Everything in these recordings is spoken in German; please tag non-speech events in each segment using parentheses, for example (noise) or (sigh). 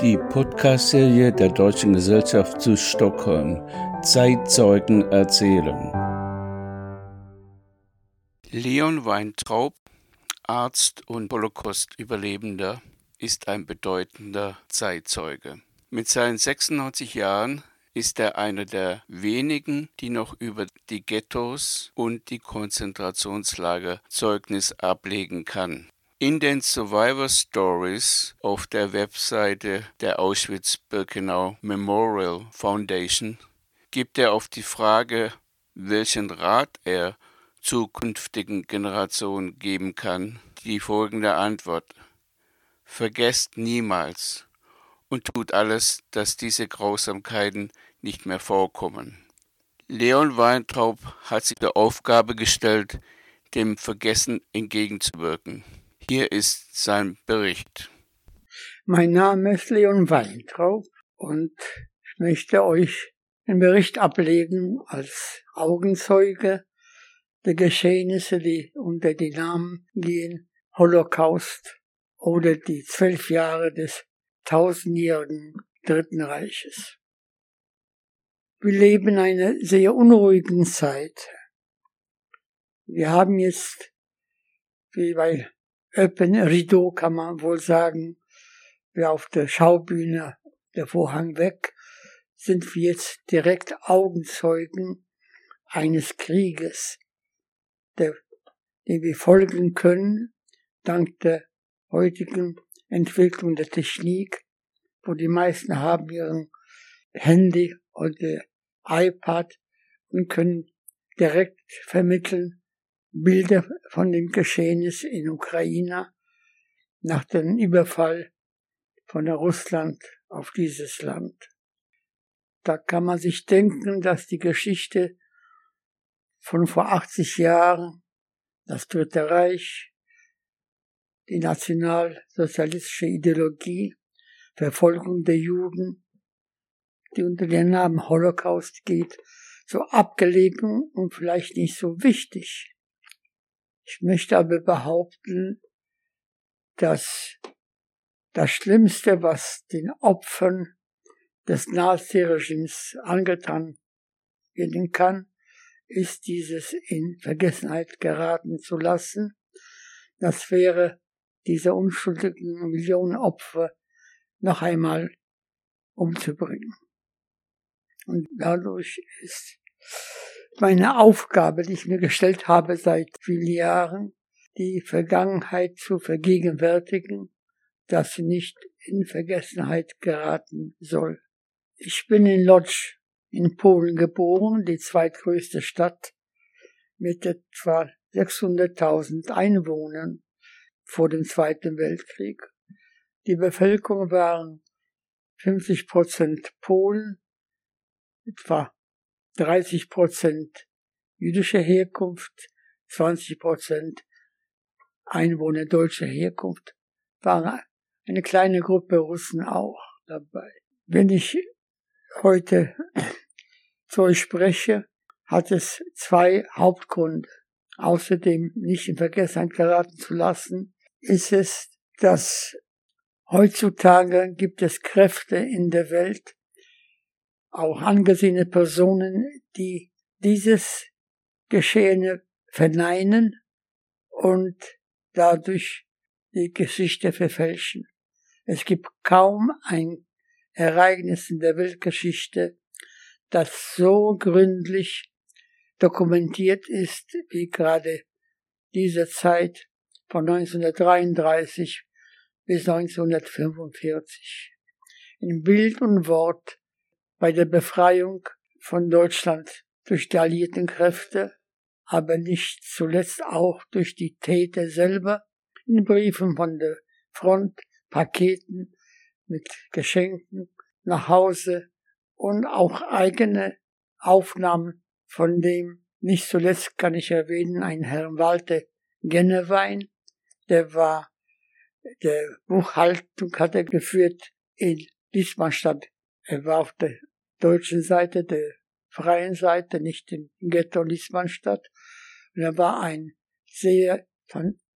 Die Podcast-Serie der Deutschen Gesellschaft zu Stockholm Zeitzeugen erzählen. Leon Weintraub, Arzt und Holocaust-Überlebender, ist ein bedeutender Zeitzeuge. Mit seinen 96 Jahren ist er einer der wenigen, die noch über die Ghettos und die Konzentrationslager Zeugnis ablegen kann. In den Survivor Stories auf der Webseite der Auschwitz-Birkenau Memorial Foundation gibt er auf die Frage, welchen Rat er zukünftigen Generationen geben kann, die folgende Antwort. Vergesst niemals und tut alles, dass diese Grausamkeiten nicht mehr vorkommen. Leon Weintraub hat sich der Aufgabe gestellt, dem Vergessen entgegenzuwirken. Hier ist sein Bericht. Mein Name ist Leon Weintraub und ich möchte euch einen Bericht ablegen als Augenzeuge der Geschehnisse, die unter die Namen gehen, Holocaust oder die zwölf Jahre des tausendjährigen Dritten Reiches. Wir leben in einer sehr unruhigen Zeit. Wir haben jetzt, wie bei Open Rideau kann man wohl sagen, wie auf der Schaubühne der Vorhang weg, sind wir jetzt direkt Augenzeugen eines Krieges, der, den wir folgen können, dank der heutigen Entwicklung der Technik, wo die meisten haben ihren Handy oder iPad und können direkt vermitteln, Bilder von dem Geschehnis in Ukraine nach dem Überfall von Russland auf dieses Land. Da kann man sich denken, dass die Geschichte von vor 80 Jahren, das Dritte Reich, die nationalsozialistische Ideologie, Verfolgung der Juden, die unter dem Namen Holocaust geht, so abgelegen und vielleicht nicht so wichtig ich möchte aber behaupten, dass das Schlimmste, was den Opfern des Naziregimes angetan werden kann, ist dieses in Vergessenheit geraten zu lassen. Das wäre diese unschuldigen Millionen Opfer noch einmal umzubringen. Und dadurch ist meine Aufgabe, die ich mir gestellt habe seit vielen Jahren, die Vergangenheit zu vergegenwärtigen, dass sie nicht in Vergessenheit geraten soll. Ich bin in Lodz in Polen geboren, die zweitgrößte Stadt mit etwa 600.000 Einwohnern vor dem Zweiten Weltkrieg. Die Bevölkerung waren 50 Prozent Polen, etwa 30 Prozent jüdischer Herkunft, 20 Prozent Einwohner deutscher Herkunft, waren eine kleine Gruppe Russen auch dabei. Wenn ich heute (clears throat) zu euch spreche, hat es zwei Hauptgründe. Außerdem nicht in Vergessenheit geraten zu lassen, ist es, dass heutzutage gibt es Kräfte in der Welt, auch angesehene Personen, die dieses Geschehene verneinen und dadurch die Geschichte verfälschen. Es gibt kaum ein Ereignis in der Weltgeschichte, das so gründlich dokumentiert ist wie gerade diese Zeit von 1933 bis 1945. In Bild und Wort bei der Befreiung von Deutschland durch die alliierten Kräfte, aber nicht zuletzt auch durch die Täter selber in Briefen von der Front, Paketen mit Geschenken nach Hause und auch eigene Aufnahmen von dem, nicht zuletzt kann ich erwähnen, ein Herrn Walter Gennewein, der war, der Buchhaltung hat er geführt in Diesmannstadt. Er war auf der deutschen Seite, der freien Seite, nicht im Ghetto Liesmannstadt. Und er war ein sehr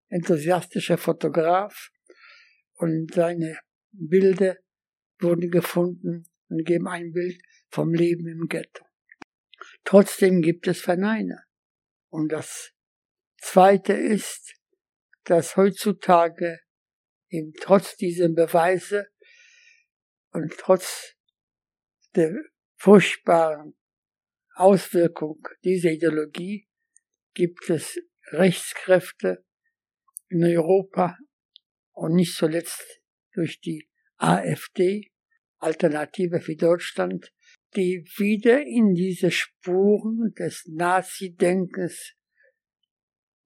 enthusiastischer Fotograf und seine Bilder wurden gefunden und geben ein Bild vom Leben im Ghetto. Trotzdem gibt es Verneiner. Und das Zweite ist, dass heutzutage eben trotz dieser Beweise und trotz der furchtbaren Auswirkung dieser Ideologie gibt es Rechtskräfte in Europa und nicht zuletzt durch die AfD, Alternative für Deutschland, die wieder in diese Spuren des Nazi-Denkens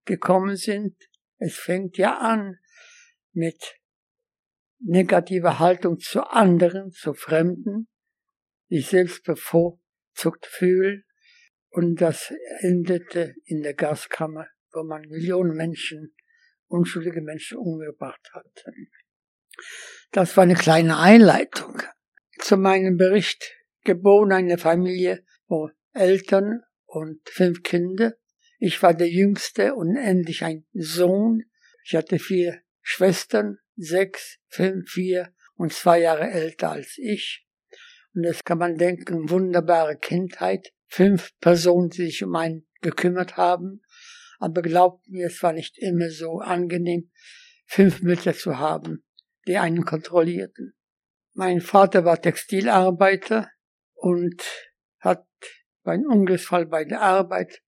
gekommen sind. Es fängt ja an mit negativer Haltung zu anderen, zu Fremden, die selbst bevorzugt fühlen. Und das endete in der Gaskammer, wo man Millionen Menschen, unschuldige Menschen umgebracht hat. Das war eine kleine Einleitung zu meinem Bericht. Geboren eine Familie, wo Eltern und fünf Kinder. Ich war der Jüngste und endlich ein Sohn. Ich hatte vier Schwestern, sechs, fünf, vier und zwei Jahre älter als ich. Und das kann man denken, wunderbare Kindheit. Fünf Personen, die sich um einen gekümmert haben. Aber glaubt mir, es war nicht immer so angenehm, fünf Mütter zu haben, die einen kontrollierten. Mein Vater war Textilarbeiter und hat bei einem Unglücksfall bei der Arbeit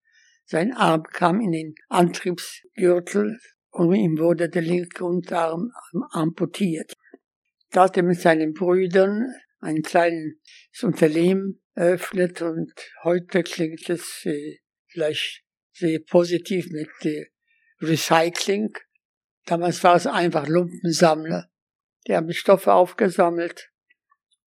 sein Arm kam in den Antriebsgürtel und ihm wurde der linke Unterarm amputiert. Da hat er mit seinen Brüdern ein kleines Unternehmen eröffnet und heute klingt es äh, vielleicht sehr positiv mit Recycling. Damals war es einfach Lumpensammler. Die haben Stoffe aufgesammelt.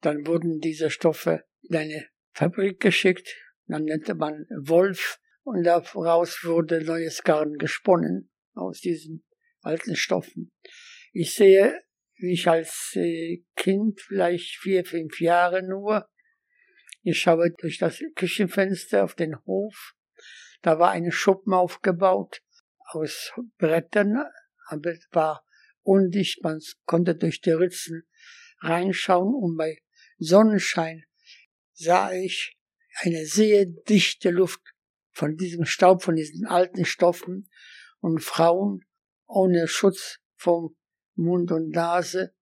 Dann wurden diese Stoffe in eine Fabrik geschickt. Dann nannte man Wolf und daraus wurde neues Garn gesponnen aus diesen alten Stoffen. Ich sehe, ich als äh, Kind, vielleicht vier, fünf Jahre nur, ich schaue durch das Küchenfenster auf den Hof. Da war ein Schuppen aufgebaut aus Brettern, aber es war undicht, man konnte durch die Ritzen reinschauen und bei Sonnenschein sah ich eine sehr dichte Luft von diesem Staub, von diesen alten Stoffen und Frauen ohne Schutz vom Mund und Nase.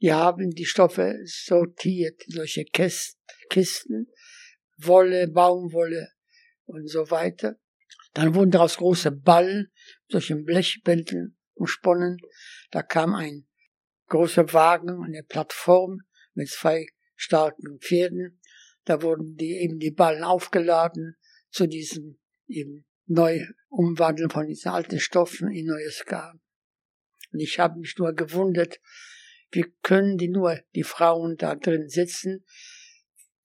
Die haben die Stoffe sortiert, solche Kisten, Wolle, Baumwolle und so weiter. Dann wurden daraus große Ballen, solche Blechbändeln umsponnen. Da kam ein großer Wagen, eine Plattform mit zwei starken Pferden. Da wurden die eben die Ballen aufgeladen zu diesem eben neu umwandeln von diesen alten Stoffen in neues Garn. Und ich habe mich nur gewundert, wie können die nur, die Frauen da drin sitzen,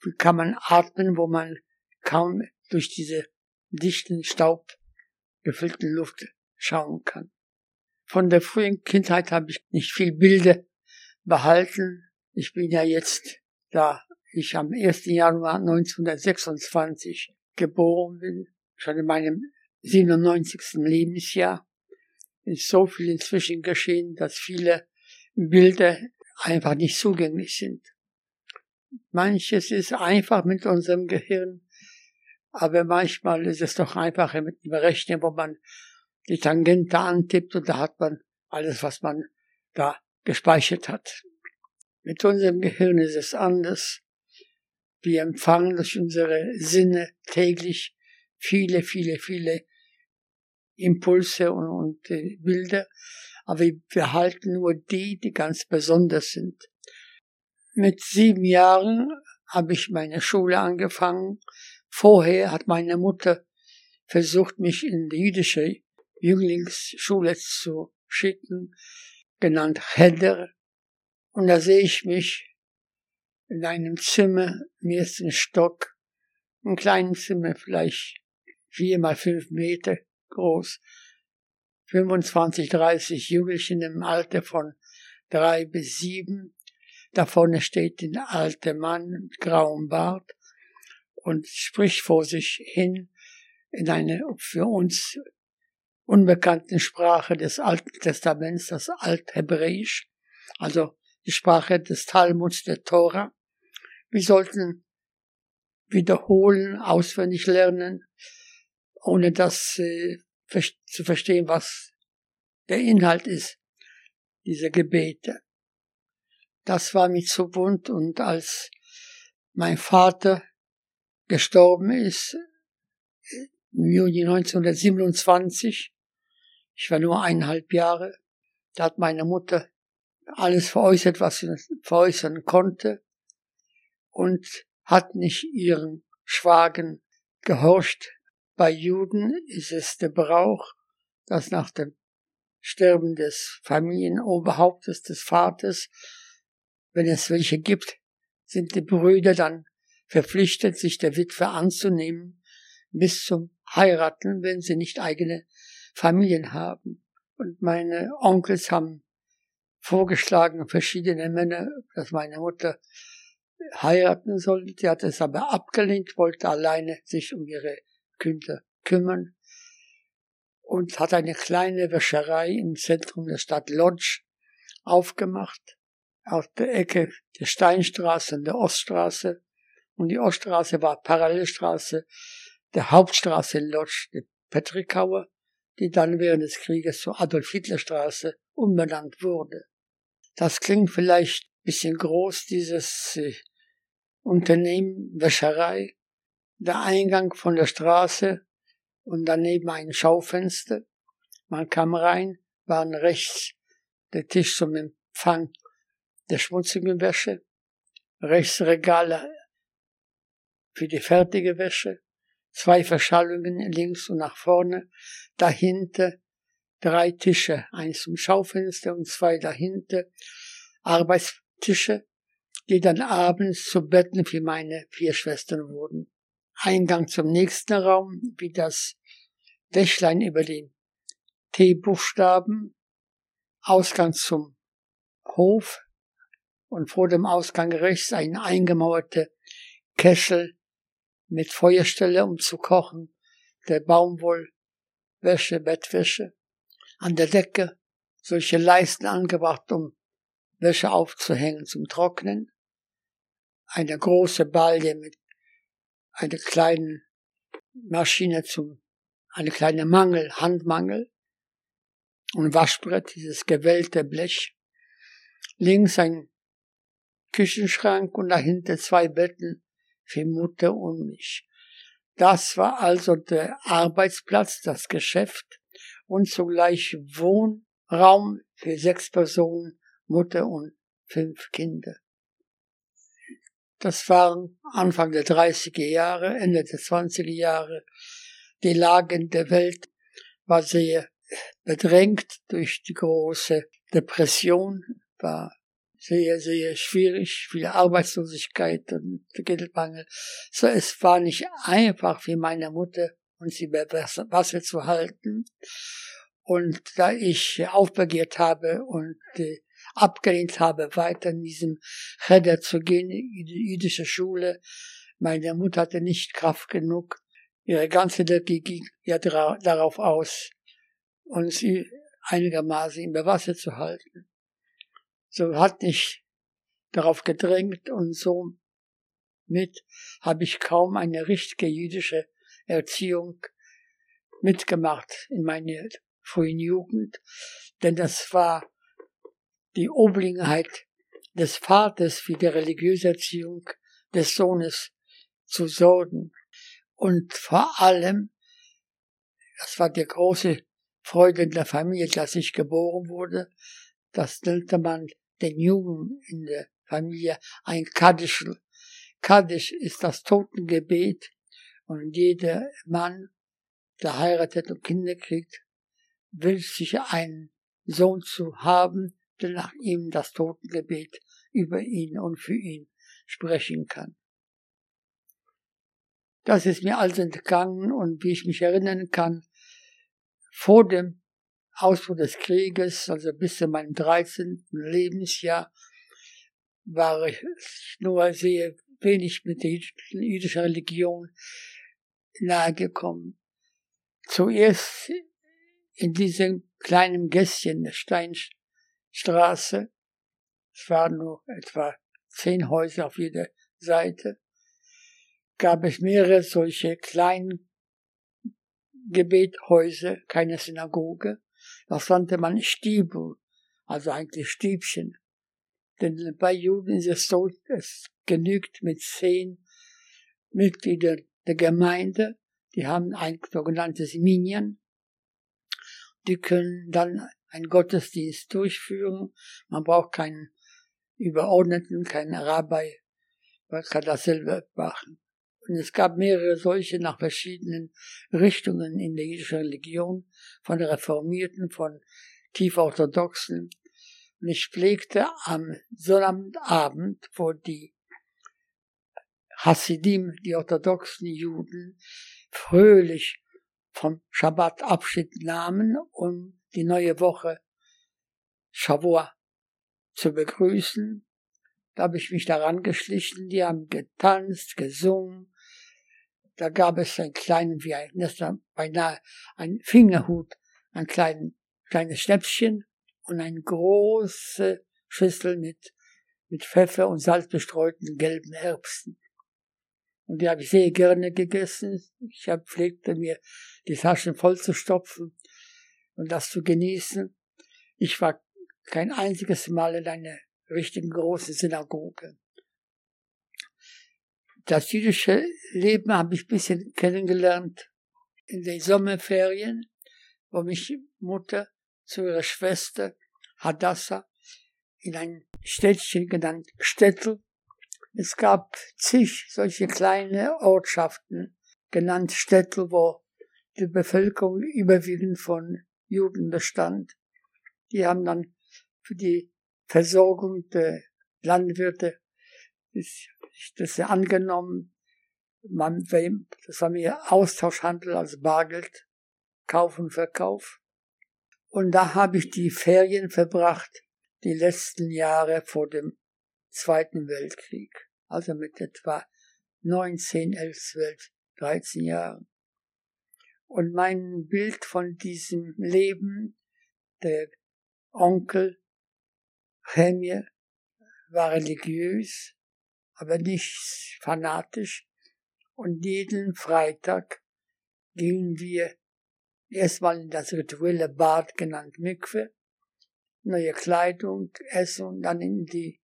wie kann man atmen, wo man kaum durch diese dichten, staubgefüllten Luft schauen kann. Von der frühen Kindheit habe ich nicht viel Bilder behalten. Ich bin ja jetzt da ich am 1. Januar 1926 geboren bin, schon in meinem 97. Lebensjahr, ist so viel inzwischen geschehen, dass viele Bilder einfach nicht zugänglich sind. Manches ist einfach mit unserem Gehirn, aber manchmal ist es doch einfacher mit dem Rechnen, wo man die Tangente antippt und da hat man alles, was man da gespeichert hat. Mit unserem Gehirn ist es anders. Wir empfangen durch unsere Sinne täglich viele, viele, viele Impulse und, und äh, Bilder, aber wir behalten nur die, die ganz besonders sind. Mit sieben Jahren habe ich meine Schule angefangen. Vorher hat meine Mutter versucht, mich in die jüdische Jünglingsschule zu schicken, genannt Cheder. Und da sehe ich mich in einem Zimmer im ersten Stock, ein kleines Zimmer, vielleicht vier mal fünf Meter groß, 25, 30 Jugendlichen im Alter von drei bis sieben. Da vorne steht ein alter Mann mit grauem Bart und spricht vor sich hin in eine für uns unbekannten Sprache des Alten Testaments, das Althebräisch. Also die Sprache des Talmuds, der Tora. Wir sollten wiederholen, auswendig lernen, ohne das äh, zu verstehen, was der Inhalt ist dieser Gebete. Das war mir zu bunt und als mein Vater gestorben ist, im Juni 1927, ich war nur eineinhalb Jahre, da hat meine Mutter alles veräußert, was sie veräußern konnte und hat nicht ihren Schwagen gehorcht. Bei Juden ist es der Brauch, dass nach dem Sterben des Familienoberhauptes, des Vaters, wenn es welche gibt, sind die Brüder dann verpflichtet, sich der Witwe anzunehmen, bis zum Heiraten, wenn sie nicht eigene Familien haben. Und meine Onkels haben vorgeschlagen, verschiedene Männer, dass meine Mutter heiraten sollte. Sie hat es aber abgelehnt, wollte alleine sich um ihre Kinder kümmern und hat eine kleine Wäscherei im Zentrum der Stadt Lodz aufgemacht, auf der Ecke der Steinstraße und der Oststraße. Und die Oststraße war Parallelstraße der Hauptstraße in Lodz, die Petrikauer, die dann während des Krieges zur Adolf-Hitler-Straße umbenannt wurde. Das klingt vielleicht ein bisschen groß, dieses äh, Unternehmen Wäscherei. Der Eingang von der Straße und daneben ein Schaufenster. Man kam rein, waren rechts der Tisch zum Empfang der schmutzigen Wäsche, rechts Regale für die fertige Wäsche, zwei Verschallungen links und nach vorne, dahinter drei Tische, eins zum Schaufenster und zwei dahinter, Arbeitstische, die dann abends zu Betten für meine vier Schwestern wurden. Eingang zum nächsten Raum, wie das Dächlein über den T-Buchstaben, Ausgang zum Hof und vor dem Ausgang rechts ein eingemauerter Kessel mit Feuerstelle, um zu kochen, der Baumwollwäsche, Bettwäsche. An der Decke solche Leisten angebracht, um Wäsche aufzuhängen zum Trocknen. Eine große Balje mit eine kleine Maschine zum, eine kleine Mangel, Handmangel und Waschbrett, dieses gewellte Blech. Links ein Küchenschrank und dahinter zwei Betten für Mutter und mich. Das war also der Arbeitsplatz, das Geschäft und zugleich Wohnraum für sechs Personen, Mutter und fünf Kinder. Das waren Anfang der 30er Jahre, Ende der 20er Jahre. Die Lage in der Welt war sehr bedrängt durch die große Depression, war sehr, sehr schwierig, viel Arbeitslosigkeit und Geldmangel. So, es war nicht einfach für meine Mutter, uns über Wasser zu halten. Und da ich aufbegehrt habe und äh, abgelehnt habe, weiter in diesem Cheder zu gehen, in die jüdische Schule. Meine Mutter hatte nicht Kraft genug. Ihre ganze Energie ging ja darauf aus, uns einigermaßen im Wasser zu halten. So hat nicht darauf gedrängt und so mit habe ich kaum eine richtige jüdische Erziehung mitgemacht in meiner frühen Jugend, denn das war die Obliegenheit des Vaters für die religiöse Erziehung des Sohnes zu sorgen. Und vor allem, das war die große Freude in der Familie, dass ich geboren wurde, das nannte man den Jungen in der Familie ein Kaddisch. Kaddisch ist das Totengebet und jeder Mann, der heiratet und Kinder kriegt, will sich einen Sohn zu haben, nach ihm das Totengebet über ihn und für ihn sprechen kann. Das ist mir also entgangen und wie ich mich erinnern kann, vor dem Ausbruch des Krieges, also bis zu meinem 13. Lebensjahr, war ich nur sehr wenig mit der jüdischen Religion nahegekommen. Zuerst in diesem kleinen Gässchen der Stein, Straße. es waren nur etwa zehn Häuser auf jeder Seite, gab es mehrere solche kleinen Gebethäuser, keine Synagoge. Das nannte man Stiebel, also eigentlich Stiebchen. Denn bei Juden ist es so, es genügt mit zehn Mitgliedern der Gemeinde, die haben ein sogenanntes Minyan, die können dann einen Gottesdienst durchführen. Man braucht keinen Überordneten, keinen Rabbi, man kann das selber machen. Und es gab mehrere solche nach verschiedenen Richtungen in der jüdischen Religion, von Reformierten, von Tieforthodoxen. Und ich pflegte am Sonnabendabend, wo die Hasidim, die orthodoxen Juden, fröhlich vom Schabbat Abschied nahmen, um die neue Woche Shavua zu begrüßen. Da habe ich mich daran geschlichen, die haben getanzt, gesungen. Da gab es einen kleinen, wie ein, das beinahe ein Fingerhut, ein kleinen, kleines Schnäpschen und eine große Schüssel mit, mit Pfeffer und Salz bestreuten gelben Erbsen. Und die habe ich sehr gerne gegessen. Ich hab, pflegte mir die Taschen voll zu stopfen und das zu genießen. Ich war kein einziges Mal in einer richtigen großen Synagoge. Das jüdische Leben habe ich ein bisschen kennengelernt in den Sommerferien, wo mich Mutter zu ihrer Schwester Hadassah in ein Städtchen genannt Städtel es gab zig solche kleine Ortschaften, genannt Städte, wo die Bevölkerung überwiegend von Juden bestand. Die haben dann für die Versorgung der Landwirte das, das angenommen. Man, das war mehr Austauschhandel als Bargeld, Kauf und Verkauf. Und da habe ich die Ferien verbracht, die letzten Jahre vor dem Zweiten Weltkrieg, also mit etwa 19, 11, 12, 13 Jahren. Und mein Bild von diesem Leben, der Onkel Chemie, war religiös, aber nicht fanatisch. Und jeden Freitag gingen wir erstmal in das rituelle Bad genannt Mikve, neue Kleidung, Essen und dann in die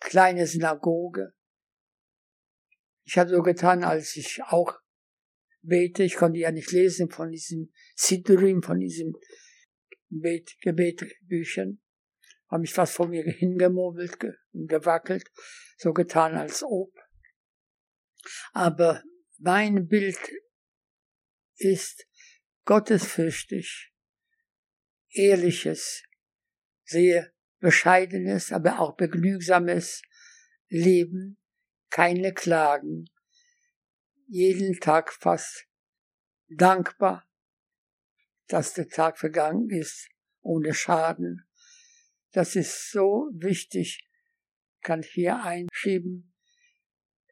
kleine Synagoge. Ich habe so getan, als ich auch bete. Ich konnte ja nicht lesen von diesem Sidurim, von diesem Bet, Gebetbüchern. Habe mich fast vor mir hingemurmelt und gewackelt, so getan als ob. Aber mein Bild ist gottesfürchtig, ehrliches, sehr bescheidenes, aber auch begnügsames Leben, keine Klagen, jeden Tag fast dankbar, dass der Tag vergangen ist, ohne Schaden. Das ist so wichtig, kann hier einschieben.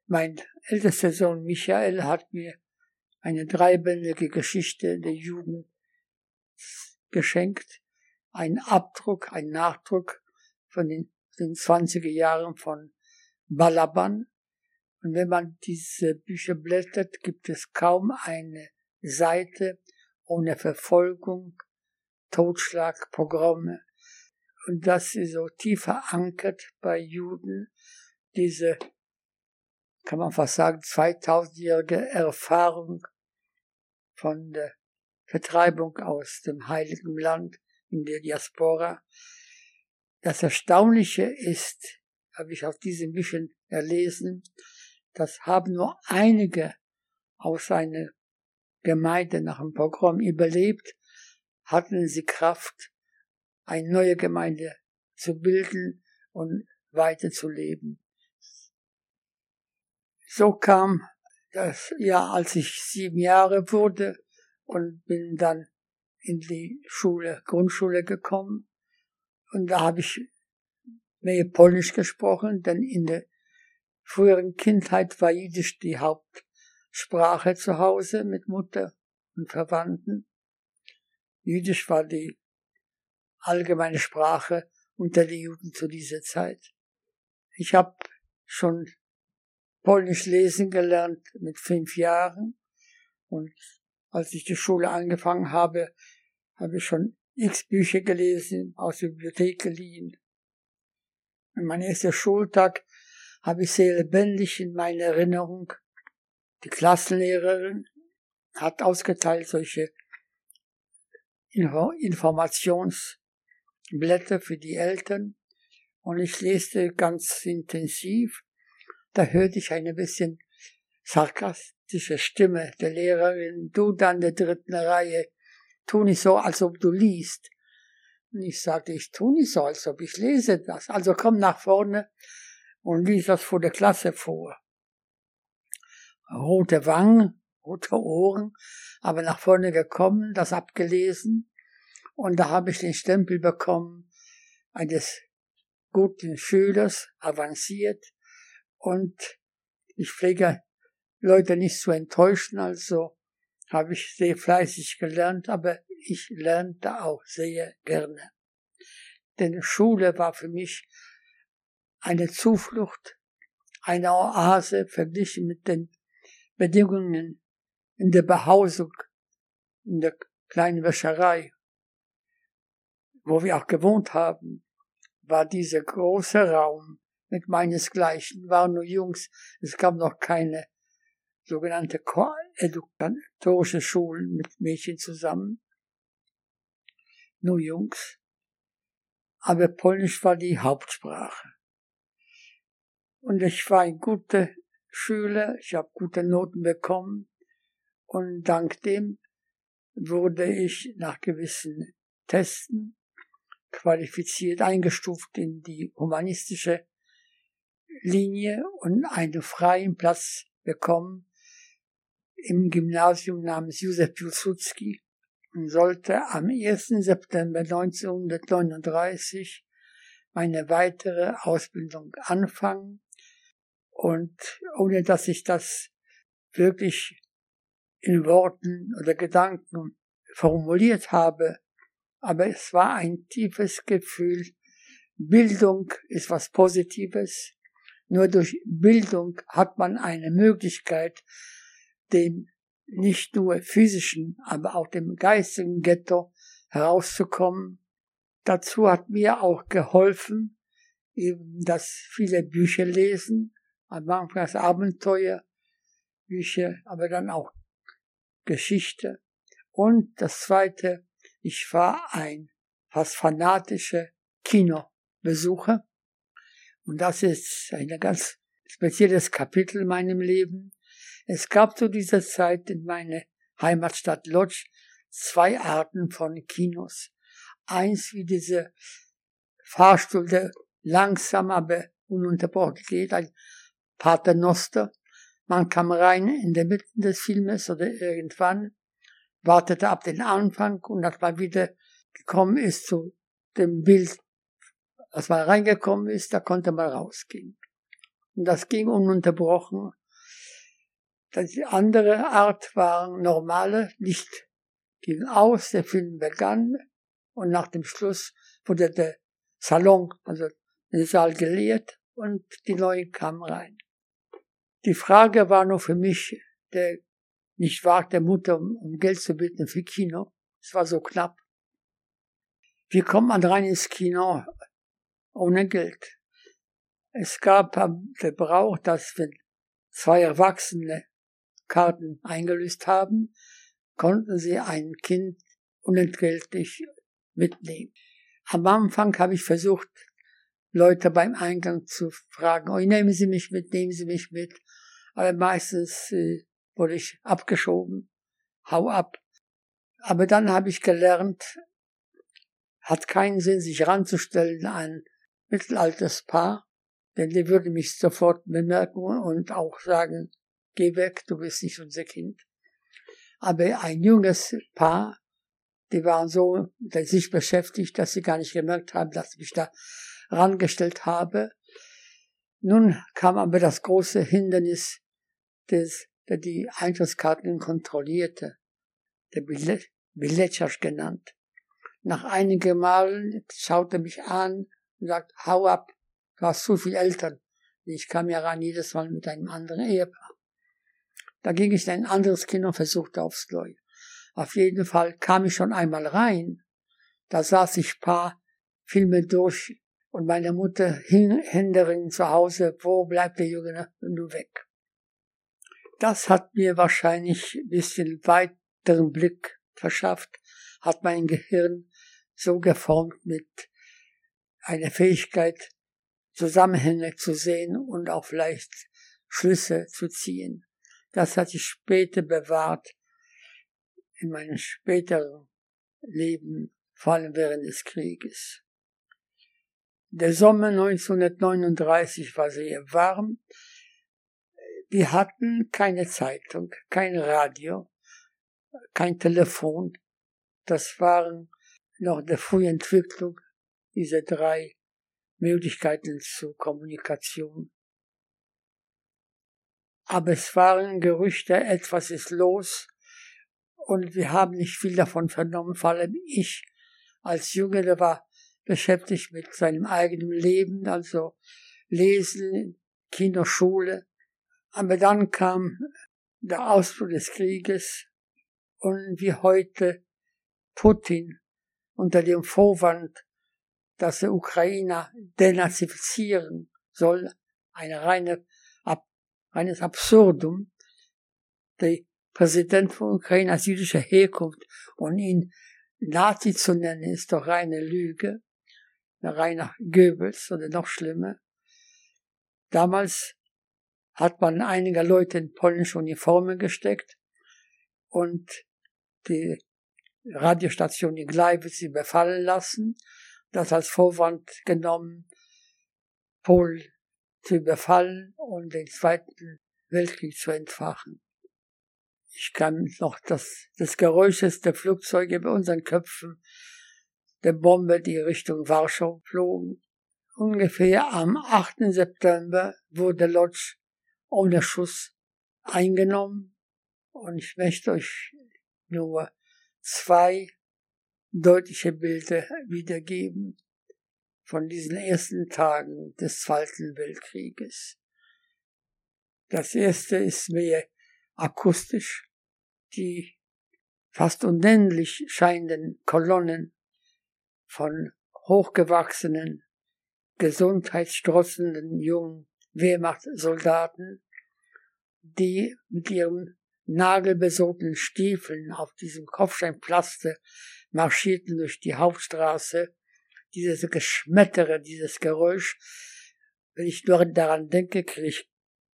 Mein ältester Sohn Michael hat mir eine dreibändige Geschichte der Jugend geschenkt, ein Abdruck, ein Nachdruck von den, den 20er Jahren von Balaban. Und wenn man diese Bücher blättert, gibt es kaum eine Seite ohne Verfolgung, Totschlag, Pogrome. Und das ist so tief verankert bei Juden, diese, kann man fast sagen, 2000-jährige Erfahrung von der Vertreibung aus dem heiligen Land in der Diaspora. Das Erstaunliche ist, habe ich aus diesem Büchern erlesen, das haben nur einige aus einer Gemeinde nach dem Pogrom überlebt, hatten sie Kraft, eine neue Gemeinde zu bilden und weiterzuleben. So kam das Jahr, als ich sieben Jahre wurde und bin dann in die Schule, Grundschule gekommen. Und da habe ich mehr Polnisch gesprochen, denn in der früheren Kindheit war Jiddisch die Hauptsprache zu Hause mit Mutter und Verwandten. Jiddisch war die allgemeine Sprache unter den Juden zu dieser Zeit. Ich habe schon Polnisch lesen gelernt mit fünf Jahren und als ich die Schule angefangen habe, habe ich schon x Bücher gelesen, aus der Bibliothek geliehen. Und mein erster Schultag habe ich sehr lebendig in meiner Erinnerung. Die Klassenlehrerin hat ausgeteilt solche Informationsblätter für die Eltern und ich leste ganz intensiv. Da hörte ich eine bisschen sarkastische Stimme der Lehrerin, du dann der dritten Reihe, tu nicht so, als ob du liest. Und ich sagte, ich tu nicht so, als ob ich lese das. Also komm nach vorne und lies das vor der Klasse vor. Rote Wangen, rote Ohren, aber nach vorne gekommen, das abgelesen. Und da habe ich den Stempel bekommen eines guten Schülers, avanciert. Und ich pflege Leute nicht zu enttäuschen, also habe ich sehr fleißig gelernt, aber ich lernte auch sehr gerne. Denn Schule war für mich eine Zuflucht, eine Oase verglichen mit den Bedingungen in der Behausung, in der kleinen Wäscherei, wo wir auch gewohnt haben, war dieser große Raum mit meinesgleichen, waren nur Jungs, es gab noch keine sogenannte edukatorische Schulen mit Mädchen zusammen, nur Jungs. Aber Polnisch war die Hauptsprache. Und ich war ein guter Schüler, ich habe gute Noten bekommen und dank dem wurde ich nach gewissen Testen qualifiziert, eingestuft in die humanistische Linie und einen freien Platz bekommen im Gymnasium namens Josef Piłsudski und sollte am 1. September 1939 meine weitere Ausbildung anfangen und ohne dass ich das wirklich in Worten oder Gedanken formuliert habe, aber es war ein tiefes Gefühl. Bildung ist was Positives. Nur durch Bildung hat man eine Möglichkeit, dem nicht nur physischen, aber auch dem geistigen Ghetto herauszukommen. Dazu hat mir auch geholfen, eben das viele Bücher lesen, am Anfang das Abenteuer, Bücher, aber dann auch Geschichte. Und das zweite, ich war ein fast fanatischer Kinobesucher. Und das ist ein ganz spezielles Kapitel in meinem Leben. Es gab zu dieser Zeit in meiner Heimatstadt Lodz zwei Arten von Kinos. Eins wie diese Fahrstuhl, der langsam aber ununterbrochen geht, ein Paternoster. Man kam rein in der Mitte des Filmes oder irgendwann, wartete ab den Anfang und als man wieder gekommen ist zu dem Bild, als man reingekommen ist, da konnte man rausgehen. Und das ging ununterbrochen die andere Art war normale Licht ging aus, der Film begann und nach dem Schluss wurde der Salon, also der Saal geleert und die neuen kamen rein. Die Frage war nur für mich, der nicht wagte, Mutter um, um Geld zu bitten für Kino. Es war so knapp. Wie kommt man rein ins Kino ohne Geld? Es gab den Brauch, dass wenn zwei Erwachsene Karten eingelöst haben, konnten sie ein Kind unentgeltlich mitnehmen. Am Anfang habe ich versucht, Leute beim Eingang zu fragen, oh, nehmen Sie mich mit, nehmen Sie mich mit. Aber meistens äh, wurde ich abgeschoben, hau ab. Aber dann habe ich gelernt, hat keinen Sinn, sich ranzustellen an ein mittelaltes Paar, denn die würde mich sofort bemerken und auch sagen, geh weg, du bist nicht unser Kind. Aber ein junges Paar, die waren so sich beschäftigt, dass sie gar nicht gemerkt haben, dass ich mich da rangestellt habe. Nun kam aber das große Hindernis, des, der die Eintrittskarten kontrollierte, der Billetschasch genannt. Nach einigen Malen schaute mich an und sagt, hau ab, du hast zu viele Eltern. Ich kam ja ran jedes Mal mit einem anderen Ehepaar. Da ging ich in ein anderes Kino und versuchte aufs Neue. Auf jeden Fall kam ich schon einmal rein. Da saß ich paar Filme durch und meine Mutter hing händeringend zu Hause, wo bleibt der Junge nur weg. Das hat mir wahrscheinlich ein bisschen weiteren Blick verschafft, hat mein Gehirn so geformt mit einer Fähigkeit, Zusammenhänge zu sehen und auch vielleicht Schlüsse zu ziehen. Das hat sich später bewahrt in meinem späteren Leben, vor allem während des Krieges. Der Sommer 1939 war sehr warm. Wir hatten keine Zeitung, kein Radio, kein Telefon. Das waren noch der frühen Entwicklung dieser drei Möglichkeiten zur Kommunikation. Aber es waren Gerüchte, etwas ist los und wir haben nicht viel davon vernommen, vor allem ich als Junge, der war beschäftigt mit seinem eigenen Leben, also Lesen, Kinderschule. Aber dann kam der Ausbruch des Krieges und wie heute Putin unter dem Vorwand, dass der Ukrainer denazifizieren soll, eine reine, ab, reines Absurdum. Der Präsident von Ukraine als jüdischer Herkunft und ihn Nazi zu nennen, ist doch reine Lüge reiner Goebbels oder noch schlimmer. Damals hat man einiger Leute in polnische Uniformen gesteckt und die Radiostation in Gleiwitz überfallen lassen, das als Vorwand genommen, Polen zu überfallen und den Zweiten Weltkrieg zu entfachen. Ich kann noch das, das Geräusch der Flugzeuge bei unseren Köpfen der Bombe, die Richtung Warschau flogen. Ungefähr am 8. September wurde Lodz ohne Schuss eingenommen und ich möchte euch nur zwei deutliche Bilder wiedergeben von diesen ersten Tagen des Zweiten Weltkrieges. Das erste ist mehr akustisch. Die fast unendlich scheinenden Kolonnen von hochgewachsenen, gesundheitsstrotzenden jungen Wehrmachtssoldaten, die mit ihren nagelbesohlten Stiefeln auf diesem Kopfsteinpflaster marschierten durch die Hauptstraße. Dieses Geschmettere, dieses Geräusch, wenn ich nur daran denke, kriege ich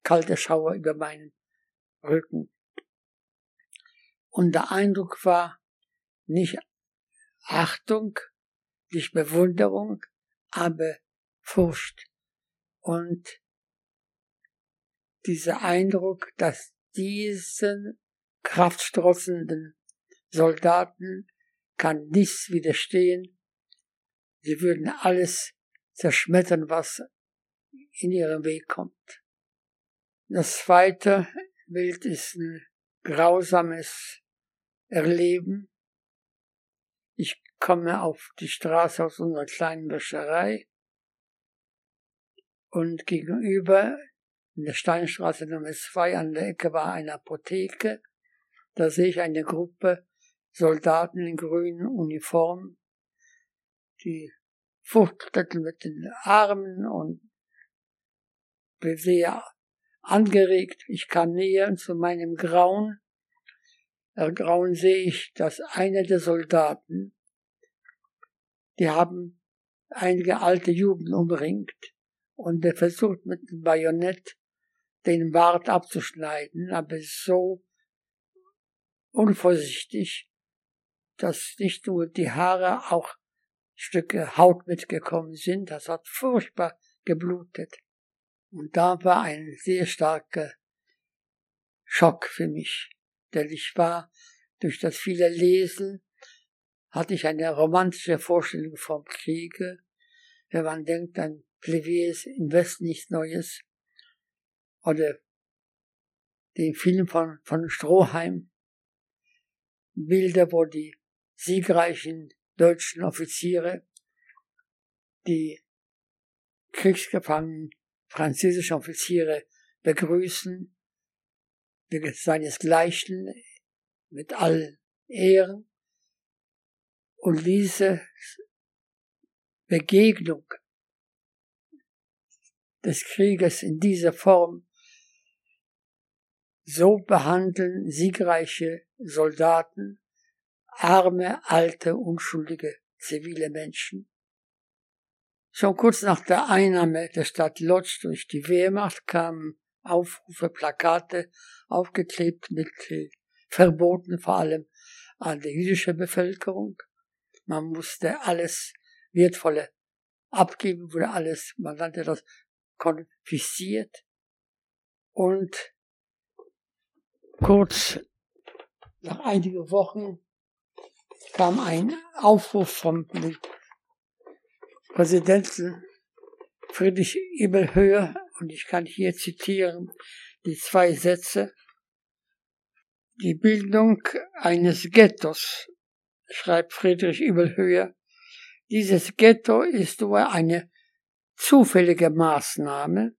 kalte Schauer über meinen Rücken. Und der Eindruck war nicht Achtung, nicht Bewunderung, aber Furcht. Und dieser Eindruck, dass diesen kraftstrotzenden Soldaten kann nichts widerstehen. Sie würden alles zerschmettern, was in ihren Weg kommt. Das zweite Bild ist ein grausames Erleben. Ich komme auf die Straße aus unserer kleinen Wäscherei und gegenüber in der Steinstraße Nummer 2 an der Ecke war eine Apotheke. Da sehe ich eine Gruppe Soldaten in grünen Uniformen, die fuchtelten mit den Armen und sehr angeregt. Ich kam näher und zu meinem Grauen, Grauen sehe ich, dass einer der Soldaten die haben einige alte Juden umringt und er versucht mit dem Bajonett den Bart abzuschneiden, aber so unvorsichtig, dass nicht nur die Haare, auch Stücke Haut mitgekommen sind. Das hat furchtbar geblutet. Und da war ein sehr starker Schock für mich, denn ich war durch das viele Lesen hatte ich eine romantische Vorstellung vom Kriege. Wenn man denkt an Pleviers im Westen nichts Neues oder den Film von, von Stroheim, Bilder, wo die siegreichen deutschen Offiziere die Kriegsgefangenen französische Offiziere begrüßen, seinesgleichen mit allen Ehren. Und diese Begegnung des Krieges in dieser Form so behandeln siegreiche Soldaten arme, alte, unschuldige zivile Menschen. Schon kurz nach der Einnahme der Stadt Lodz durch die Wehrmacht kamen Aufrufe, Plakate aufgeklebt mit Verboten vor allem an die jüdische Bevölkerung. Man musste alles Wertvolle abgeben, wurde alles, man nannte das konfisziert. Und kurz nach einigen Wochen kam ein Aufruf vom Präsidenten Friedrich Ebelhöhe und ich kann hier zitieren die zwei Sätze. Die Bildung eines Ghettos, schreibt Friedrich Ebelhöhe, dieses Ghetto ist nur eine zufällige Maßnahme.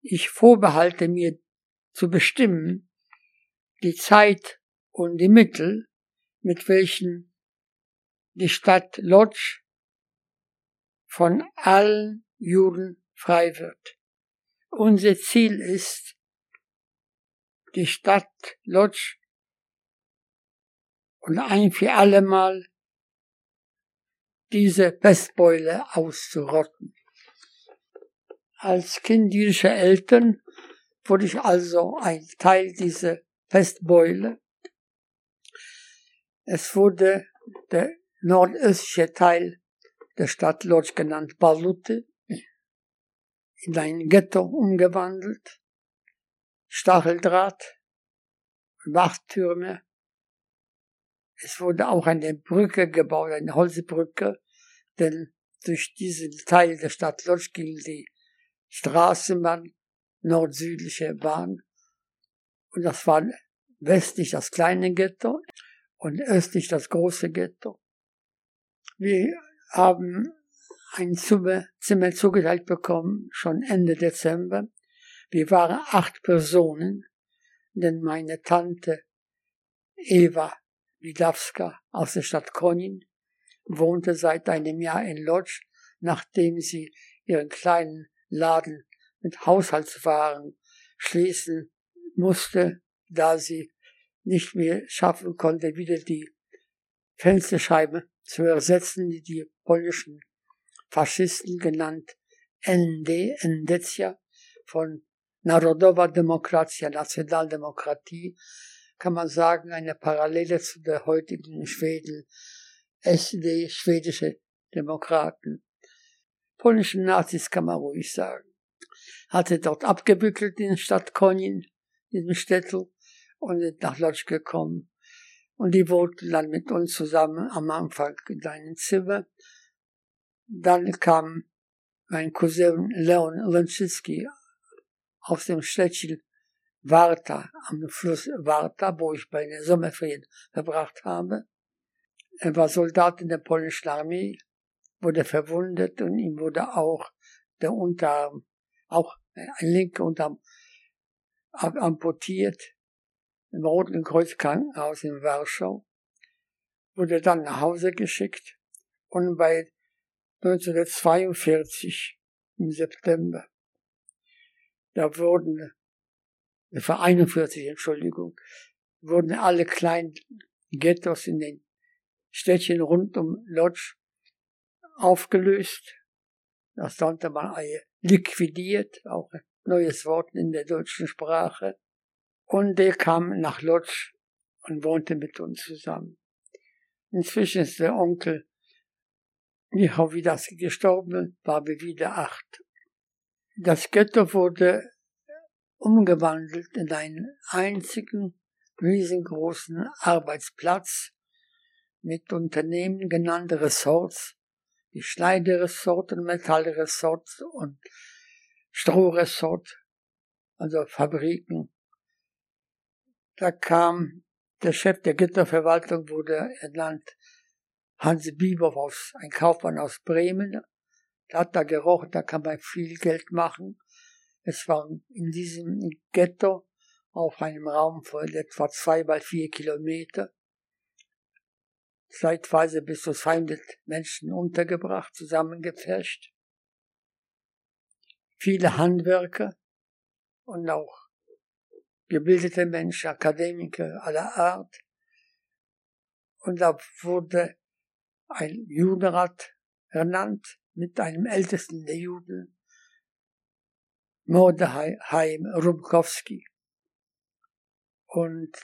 Ich vorbehalte mir zu bestimmen die Zeit und die Mittel, mit welchen die Stadt Lodz von allen Juden frei wird. Unser Ziel ist, die Stadt Lodz und ein für allemal diese Pestbeule auszurotten. Als Kind jüdischer Eltern wurde ich also ein Teil dieser Pestbeule es wurde der nordöstliche Teil der Stadt Lodz genannt Balute, in ein Ghetto umgewandelt, Stacheldraht, Wachtürme. Es wurde auch eine Brücke gebaut, eine Holzbrücke, denn durch diesen Teil der Stadt Lodz ging die Straßenbahn, nord-südliche Bahn. Und das war westlich das kleine Ghetto, und östlich das große Ghetto. Wir haben ein Zimmer zugeteilt bekommen, schon Ende Dezember. Wir waren acht Personen, denn meine Tante Eva Widawska aus der Stadt Konin wohnte seit einem Jahr in Lodz, nachdem sie ihren kleinen Laden mit Haushaltswaren schließen musste, da sie nicht mehr schaffen konnte, wieder die Fensterscheibe zu ersetzen, die die polnischen Faschisten genannt ND, Endecja, von Narodowa Demokracja, Nationaldemokratie, kann man sagen, eine Parallele zu der heutigen Schweden, SD, schwedische Demokraten. Polnischen Nazis kann man ruhig sagen. Hatte dort abgewickelt in Stadt Konin, diesem Städtel, und nach Lodz gekommen. Und die wohnten dann mit uns zusammen am Anfang in einem Zimmer. Dann kam mein Cousin Leon Lęczycki aus dem Städtchen Warta, am Fluss Warta, wo ich meine Sommerferien verbracht habe. Er war Soldat in der polnischen Armee, wurde verwundet und ihm wurde auch der Unterarm, auch ein linker Unterarm amputiert im Roten Kreuz Krankenhaus in Warschau, wurde dann nach Hause geschickt und bei 1942 im September, da wurden, für 41, Entschuldigung, wurden alle kleinen Ghettos in den Städtchen rund um Lodz aufgelöst. Das nannte man liquidiert, auch ein neues Wort in der deutschen Sprache. Und der kam nach Lodz und wohnte mit uns zusammen. Inzwischen ist der Onkel Michał Widaski gestorben, war wir wieder acht. Das Ghetto wurde umgewandelt in einen einzigen riesengroßen Arbeitsplatz mit Unternehmen genannte Ressorts, wie Schneideressort und Metallressort und Strohressort, also Fabriken da kam der Chef der Gitterverwaltung, wurde ernannt, Hans Bieber, ein Kaufmann aus Bremen. hat da gerochen, da kann man viel Geld machen. Es war in diesem Ghetto auf einem Raum von etwa zwei mal vier Kilometer zeitweise bis zu 200 Menschen untergebracht, zusammengepfercht. Viele Handwerker und auch gebildete Menschen, Akademiker aller Art. Und da wurde ein Judenrat ernannt mit einem Ältesten der Juden, Mordechai Rubkowski. Und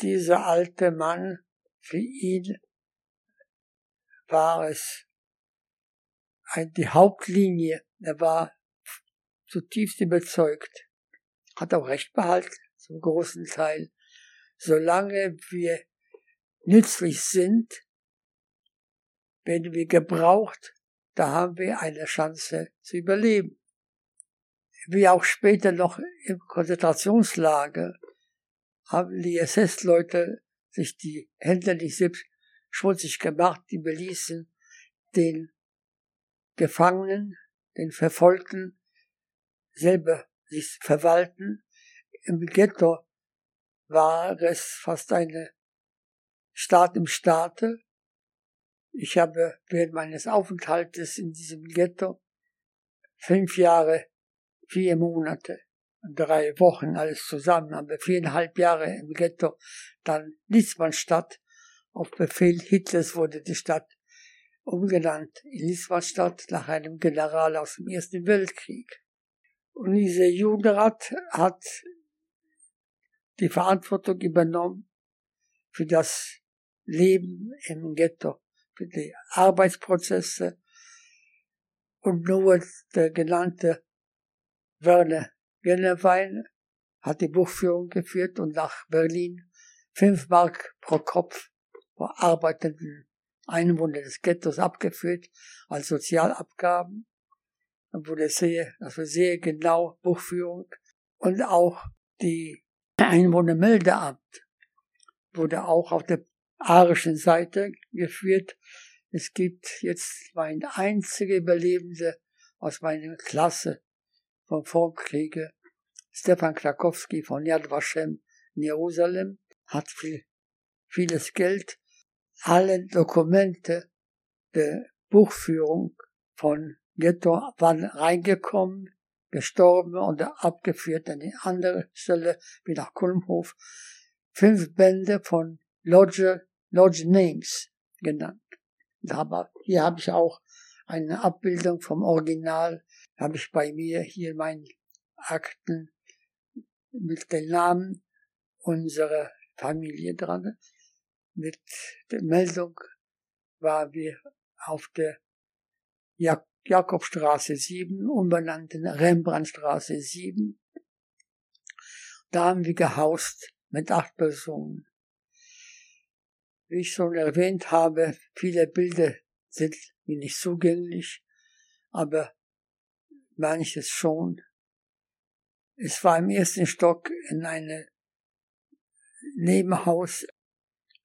dieser alte Mann, für ihn war es die Hauptlinie, er war zutiefst überzeugt, hat auch recht behalten, zum großen Teil. Solange wir nützlich sind, werden wir gebraucht, da haben wir eine Chance zu überleben. Wie auch später noch im Konzentrationslager haben die SS-Leute sich die Hände nicht selbst schmutzig gemacht, die beließen den Gefangenen, den Verfolgten selber sich verwalten. Im Ghetto war es fast eine Staat im Staate. Ich habe während meines Aufenthaltes in diesem Ghetto fünf Jahre, vier Monate, drei Wochen alles zusammen, haben wir viereinhalb Jahre im Ghetto, dann Liesmannstadt. Auf Befehl Hitlers wurde die Stadt umgenannt in Liesmannstadt nach einem General aus dem Ersten Weltkrieg. Und dieser Jugendrat hat die Verantwortung übernommen für das Leben im Ghetto, für die Arbeitsprozesse. Und nur der genannte Werner Gennewein hat die Buchführung geführt und nach Berlin fünf Mark pro Kopf vor arbeitenden Einwohner des Ghettos abgeführt als Sozialabgaben wurde sehr, also sehr genau Buchführung. Und auch die Einwohnermeldeamt wurde auch auf der arischen Seite geführt. Es gibt jetzt mein einziger Überlebende aus meiner Klasse vom Vorkriege, Stefan Krakowski von Yad Vashem in Jerusalem, hat viel, vieles Geld, alle Dokumente der Buchführung von Ghetto waren reingekommen, gestorben und abgeführt an die andere Stelle, wie nach Kulmhof. Fünf Bände von Lodge, Lodge Names genannt. Aber hier habe ich auch eine Abbildung vom Original, habe ich bei mir hier in meinen Akten mit den Namen unserer Familie dran. Mit der Meldung waren wir auf der Jak Jakobstraße 7, umbenannten Rembrandtstraße 7. Da haben wir gehaust mit acht Personen. Wie ich schon erwähnt habe, viele Bilder sind mir nicht zugänglich, aber manches schon. Es war im ersten Stock in einem Nebenhaus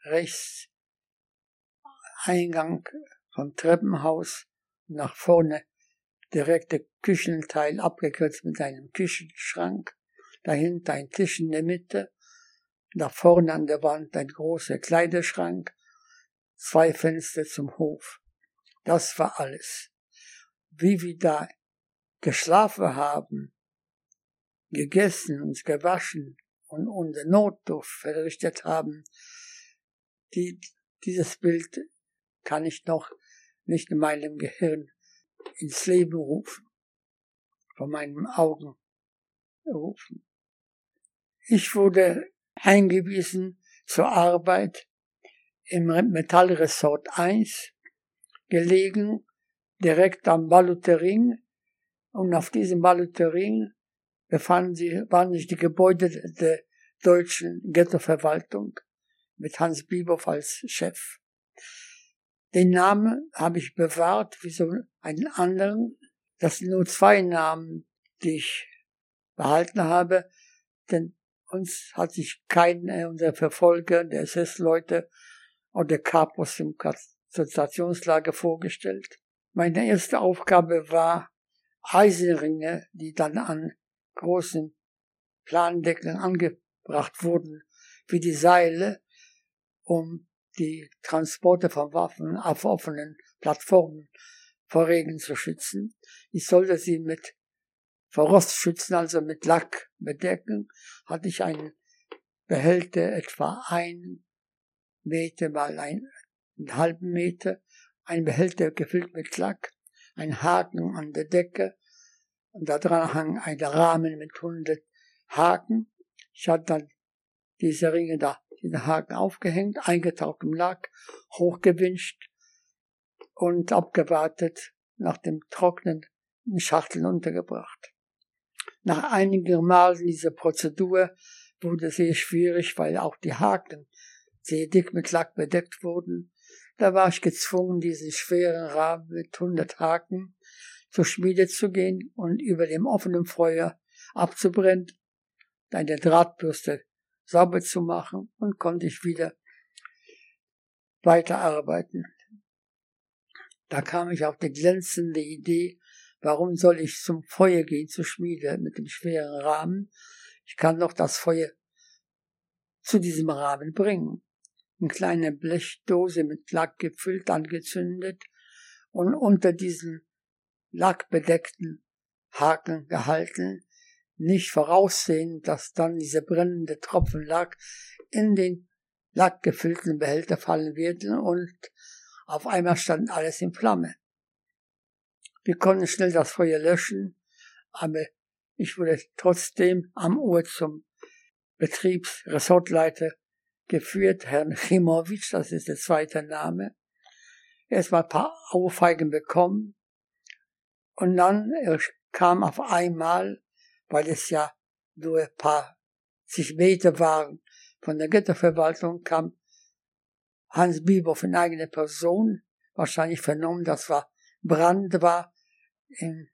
rechts Eingang vom Treppenhaus nach vorne direkter Küchenteil abgekürzt mit einem Küchenschrank, dahinter ein Tisch in der Mitte, nach vorne an der Wand ein großer Kleiderschrank, zwei Fenster zum Hof. Das war alles. Wie wir da geschlafen haben, gegessen, uns gewaschen und unser Notdurft verrichtet haben, die, dieses Bild kann ich noch nicht in meinem Gehirn ins Leben rufen, vor meinen Augen rufen. Ich wurde eingewiesen zur Arbeit im Metallresort 1, gelegen direkt am Balutering und auf diesem Balutering befanden sich, waren sich die Gebäude der deutschen Ghettoverwaltung mit Hans Bieber als Chef. Den Namen habe ich bewahrt wie so einen anderen. Das sind nur zwei Namen, die ich behalten habe, denn uns hat sich keiner unserer Verfolger, der SS-Leute oder der Kapos im Konzentrationslager vorgestellt. Meine erste Aufgabe war, Eisenringe, die dann an großen Plandeckeln angebracht wurden, wie die Seile, um die Transporte von Waffen auf offenen Plattformen vor Regen zu schützen. Ich sollte sie mit vor Rost schützen, also mit Lack bedecken, hatte ich einen Behälter etwa ein Meter mal ein, einen halben Meter, ein Behälter gefüllt mit Lack, ein Haken an der Decke und da dran hang ein Rahmen mit hundert Haken. Ich hatte dann diese Ringe da, den Haken aufgehängt, eingetaucht im Lack, hochgewünscht und abgewartet, nach dem Trocknen in Schachteln untergebracht. Nach einigen Malen dieser Prozedur wurde sehr schwierig, weil auch die Haken sehr dick mit Lack bedeckt wurden. Da war ich gezwungen, diesen schweren Rahmen mit 100 Haken zur Schmiede zu gehen und über dem offenen Feuer abzubrennen, eine Drahtbürste sauber zu machen und konnte ich wieder weiterarbeiten. Da kam ich auf die glänzende Idee, warum soll ich zum Feuer gehen, zur Schmiede mit dem schweren Rahmen? Ich kann doch das Feuer zu diesem Rahmen bringen. Eine kleine Blechdose mit Lack gefüllt, angezündet und unter diesen lackbedeckten Haken gehalten, nicht voraussehen, dass dann diese brennende Tropfen Lack in den lackgefüllten Behälter fallen werden und auf einmal stand alles in Flamme. Wir konnten schnell das Feuer löschen, aber ich wurde trotzdem am Uhr zum Betriebsressortleiter geführt, Herrn Chimowitsch, das ist der zweite Name. Erstmal ein paar Aufweigen bekommen und dann kam auf einmal, weil es ja nur ein paar zig Meter waren von der Götterverwaltung, kam Hans Bieber in eigener Person, wahrscheinlich vernommen, dass war Brand war im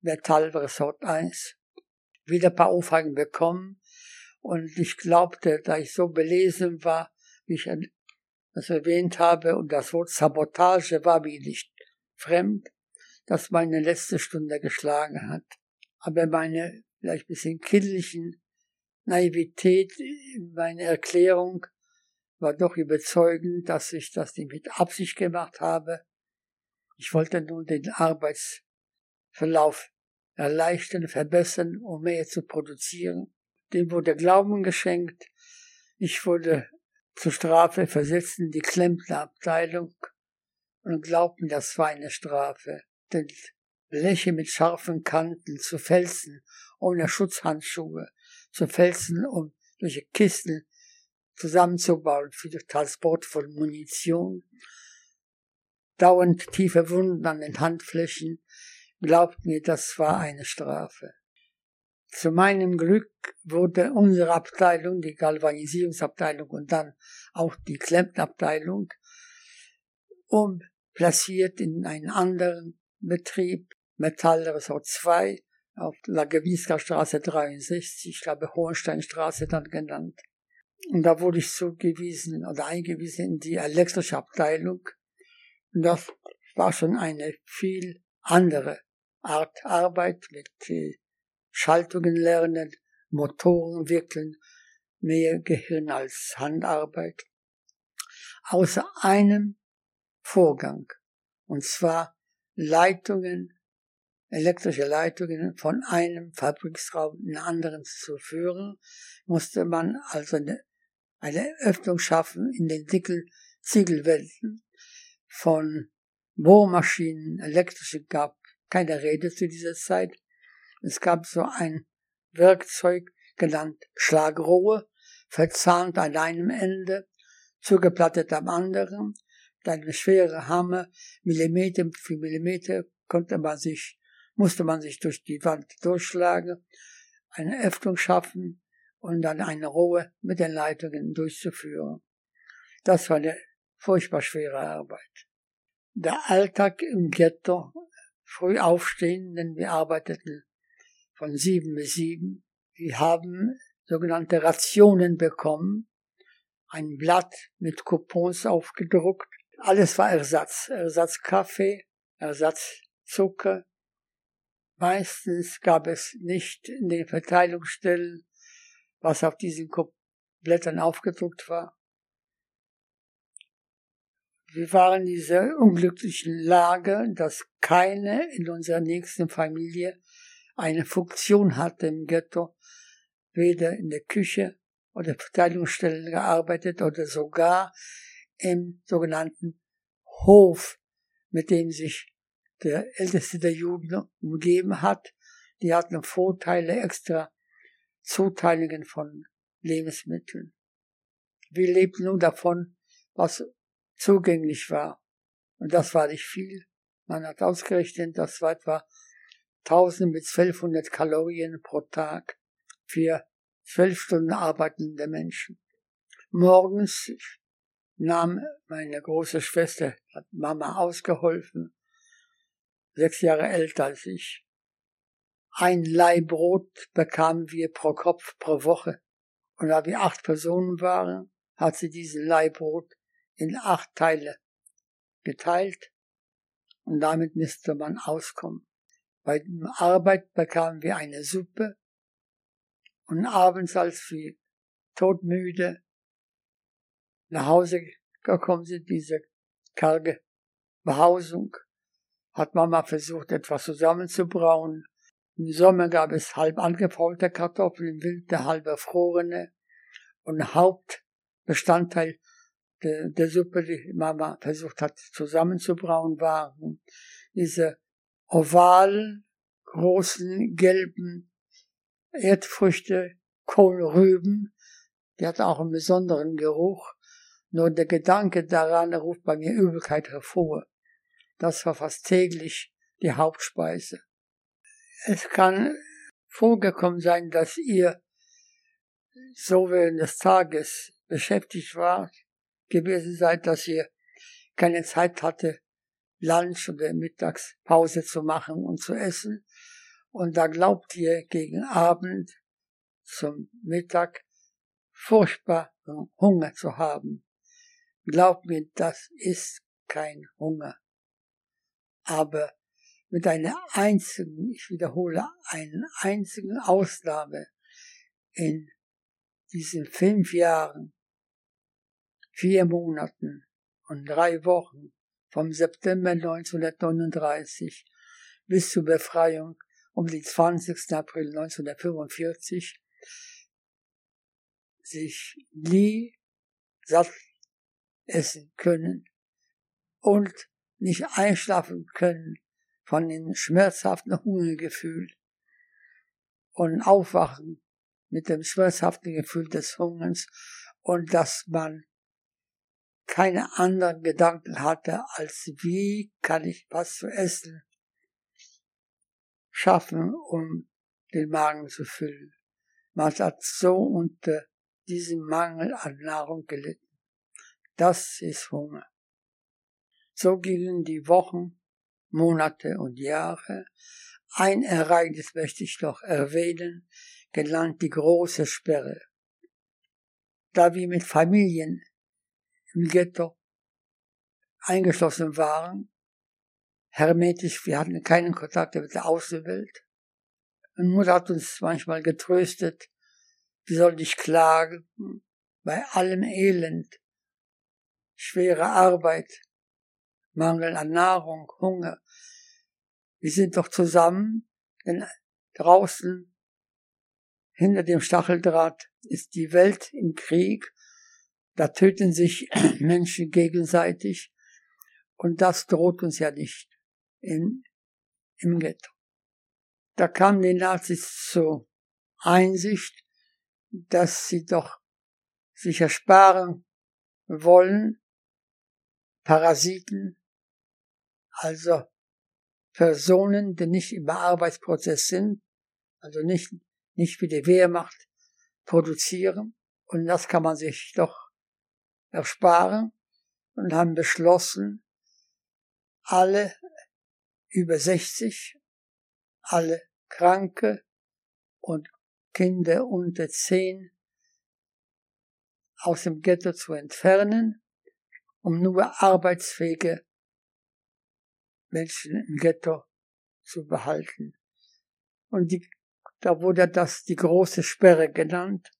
Metallresort 1. Wieder ein paar Aufweigen bekommen und ich glaubte, da ich so belesen war, wie ich das erwähnt habe, und das Wort Sabotage war mir nicht fremd, dass meine letzte Stunde geschlagen hat. Aber meine vielleicht bisschen kindlichen Naivität, meine Erklärung war doch überzeugend, dass ich das nicht mit Absicht gemacht habe. Ich wollte nun den Arbeitsverlauf erleichtern, verbessern, um mehr zu produzieren dem wurde Glauben geschenkt. Ich wurde zur Strafe versetzt in die Klempnerabteilung und glaubten, das war eine Strafe. Denn Bleche mit scharfen Kanten zu Felsen ohne Schutzhandschuhe, zu Felsen, um solche Kisten zusammenzubauen für den Transport von Munition, dauernd tiefe Wunden an den Handflächen, glaubten mir, das war eine Strafe. Zu meinem Glück wurde unsere Abteilung, die Galvanisierungsabteilung und dann auch die Klempnerabteilung, umplatziert in einen anderen Betrieb, Metallresort 2, auf La Gewiesker Straße 63, ich glaube Hohensteinstraße dann genannt. Und da wurde ich zugewiesen oder eingewiesen in die elektrische Abteilung. Und das war schon eine viel andere Art Arbeit mit Schaltungen lernen, Motoren wickeln, mehr Gehirn als Handarbeit. Außer einem Vorgang, und zwar Leitungen, elektrische Leitungen von einem Fabriksraum in den anderen zu führen, musste man also eine, eine Öffnung schaffen in den dicken Ziegelwänden von Bohrmaschinen, elektrische gab keine Rede zu dieser Zeit, es gab so ein Werkzeug genannt Schlagrohre, verzahnt an einem Ende, zugeplattet am anderen, dann eine schwere Hammer, Millimeter für Millimeter konnte man sich, musste man sich durch die Wand durchschlagen, eine Öffnung schaffen und dann eine Rohre mit den Leitungen durchzuführen. Das war eine furchtbar schwere Arbeit. Der Alltag im Ghetto, früh aufstehen, denn wir arbeiteten von sieben bis sieben. Sie haben sogenannte Rationen bekommen, ein Blatt mit Coupons aufgedruckt. Alles war Ersatz. Ersatz Kaffee, Ersatzzucker. Meistens gab es nicht in den Verteilungsstellen, was auf diesen Blättern aufgedruckt war. Wir waren in dieser unglücklichen Lage, dass keine in unserer nächsten Familie eine Funktion hatte im Ghetto, weder in der Küche oder Verteidigungsstellen gearbeitet oder sogar im sogenannten Hof, mit dem sich der Älteste der Juden umgeben hat. Die hatten Vorteile, extra Zuteilungen von Lebensmitteln. Wir lebten nur davon, was zugänglich war. Und das war nicht viel. Man hat ausgerechnet, das war etwa 1000 bis 1200 Kalorien pro Tag für zwölf Stunden arbeitende Menschen. Morgens nahm meine große Schwester, hat Mama ausgeholfen, sechs Jahre älter als ich. Ein Leihbrot bekamen wir pro Kopf pro Woche. Und da wir acht Personen waren, hat sie diesen Leihbrot in acht Teile geteilt und damit müsste man auskommen. Bei der Arbeit bekamen wir eine Suppe und abends, als wir todmüde nach Hause gekommen sind, diese karge Behausung, hat Mama versucht, etwas zusammenzubrauen. Im Sommer gab es halb angefaulte Kartoffeln, im Winter halb erfrorene und Hauptbestandteil der, der Suppe, die Mama versucht hat zusammenzubrauen, waren diese ovalen, großen, gelben Erdfrüchte, Kohlrüben. Die hatten auch einen besonderen Geruch. Nur der Gedanke daran ruft bei mir Übelkeit hervor. Das war fast täglich die Hauptspeise. Es kann vorgekommen sein, dass ihr so während des Tages beschäftigt wart, gewesen seid, dass ihr keine Zeit hatte, Lunch oder Mittagspause zu machen und zu essen. Und da glaubt ihr gegen Abend zum Mittag furchtbar Hunger zu haben. Glaubt mir, das ist kein Hunger. Aber mit einer einzigen, ich wiederhole, einer einzigen Ausnahme in diesen fünf Jahren vier Monaten und drei Wochen vom September 1939 bis zur Befreiung um den 20. April 1945 sich nie satt essen können und nicht einschlafen können von dem schmerzhaften Hungergefühl und aufwachen mit dem schmerzhaften Gefühl des Hungerns und dass man keine anderen Gedanken hatte, als wie kann ich was zu essen schaffen, um den Magen zu füllen. Man hat so unter diesem Mangel an Nahrung gelitten. Das ist Hunger. So gingen die Wochen, Monate und Jahre. Ein Ereignis möchte ich noch erwähnen, genannt die große Sperre. Da wir mit Familien im Ghetto eingeschlossen waren, hermetisch, wir hatten keinen Kontakt mit der Außenwelt. Und Mutter hat uns manchmal getröstet, wir sollen nicht klagen, bei allem Elend, schwere Arbeit, Mangel an Nahrung, Hunger. Wir sind doch zusammen, denn draußen hinter dem Stacheldraht ist die Welt im Krieg da töten sich (clears throat) Menschen gegenseitig und das droht uns ja nicht in, im Ghetto. Da kamen die Nazis zur Einsicht, dass sie doch sich ersparen wollen, Parasiten, also Personen, die nicht im Arbeitsprozess sind, also nicht, nicht wie die Wehrmacht produzieren. Und das kann man sich doch ersparen und haben beschlossen, alle über 60, alle Kranke und Kinder unter 10 aus dem Ghetto zu entfernen, um nur arbeitsfähige Menschen im Ghetto zu behalten. Und die, da wurde das die große Sperre genannt.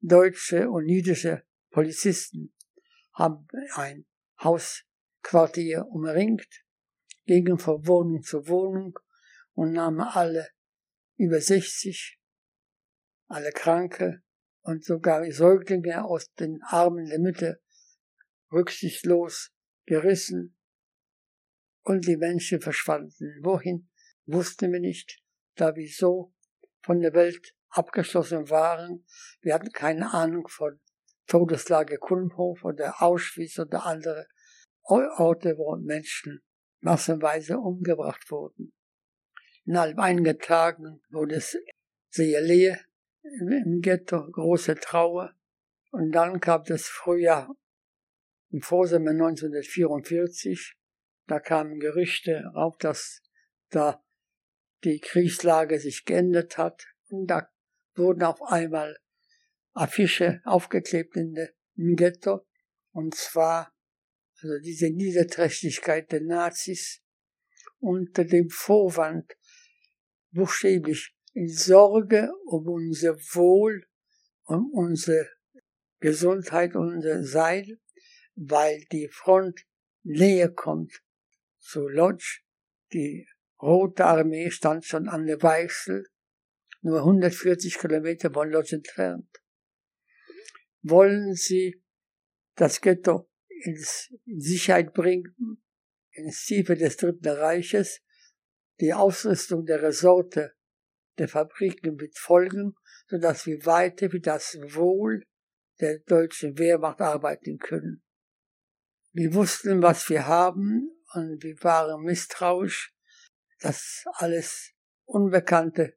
Deutsche und jüdische Polizisten haben ein Hausquartier umringt, gingen von Wohnung zu Wohnung und nahmen alle über 60, alle Kranke und sogar Säuglinge aus den Armen der Mitte rücksichtslos gerissen und die Menschen verschwanden. Wohin, wussten wir nicht, da wir so von der Welt abgeschlossen waren. Wir hatten keine Ahnung von Todeslage Kulmhof oder Auschwitz oder andere Orte, wo Menschen massenweise umgebracht wurden. Innerhalb einiger Tagen wurde es sehr leer im Ghetto, große Trauer. Und dann kam das Frühjahr im Vorsommer 1944. Da kamen Gerüchte auf, dass da die Kriegslage sich geändert hat. Und da wurden auf einmal Affische aufgeklebt in der, Ghetto. Und zwar, also diese Niederträchtigkeit der Nazis unter dem Vorwand, buchstäblich in Sorge um unser Wohl, um unsere Gesundheit, unser Sein, weil die Front näher kommt zu Lodz. Die Rote Armee stand schon an der Weichsel, nur 140 Kilometer von Lodz entfernt. Wollen Sie das Ghetto ins Sicherheit bringen, ins Tiefe des Dritten Reiches, die Ausrüstung der Resorte der Fabriken wird folgen, so dass wir weiter für das Wohl der deutschen Wehrmacht arbeiten können. Wir wussten, was wir haben und wir waren misstrauisch. Das alles Unbekannte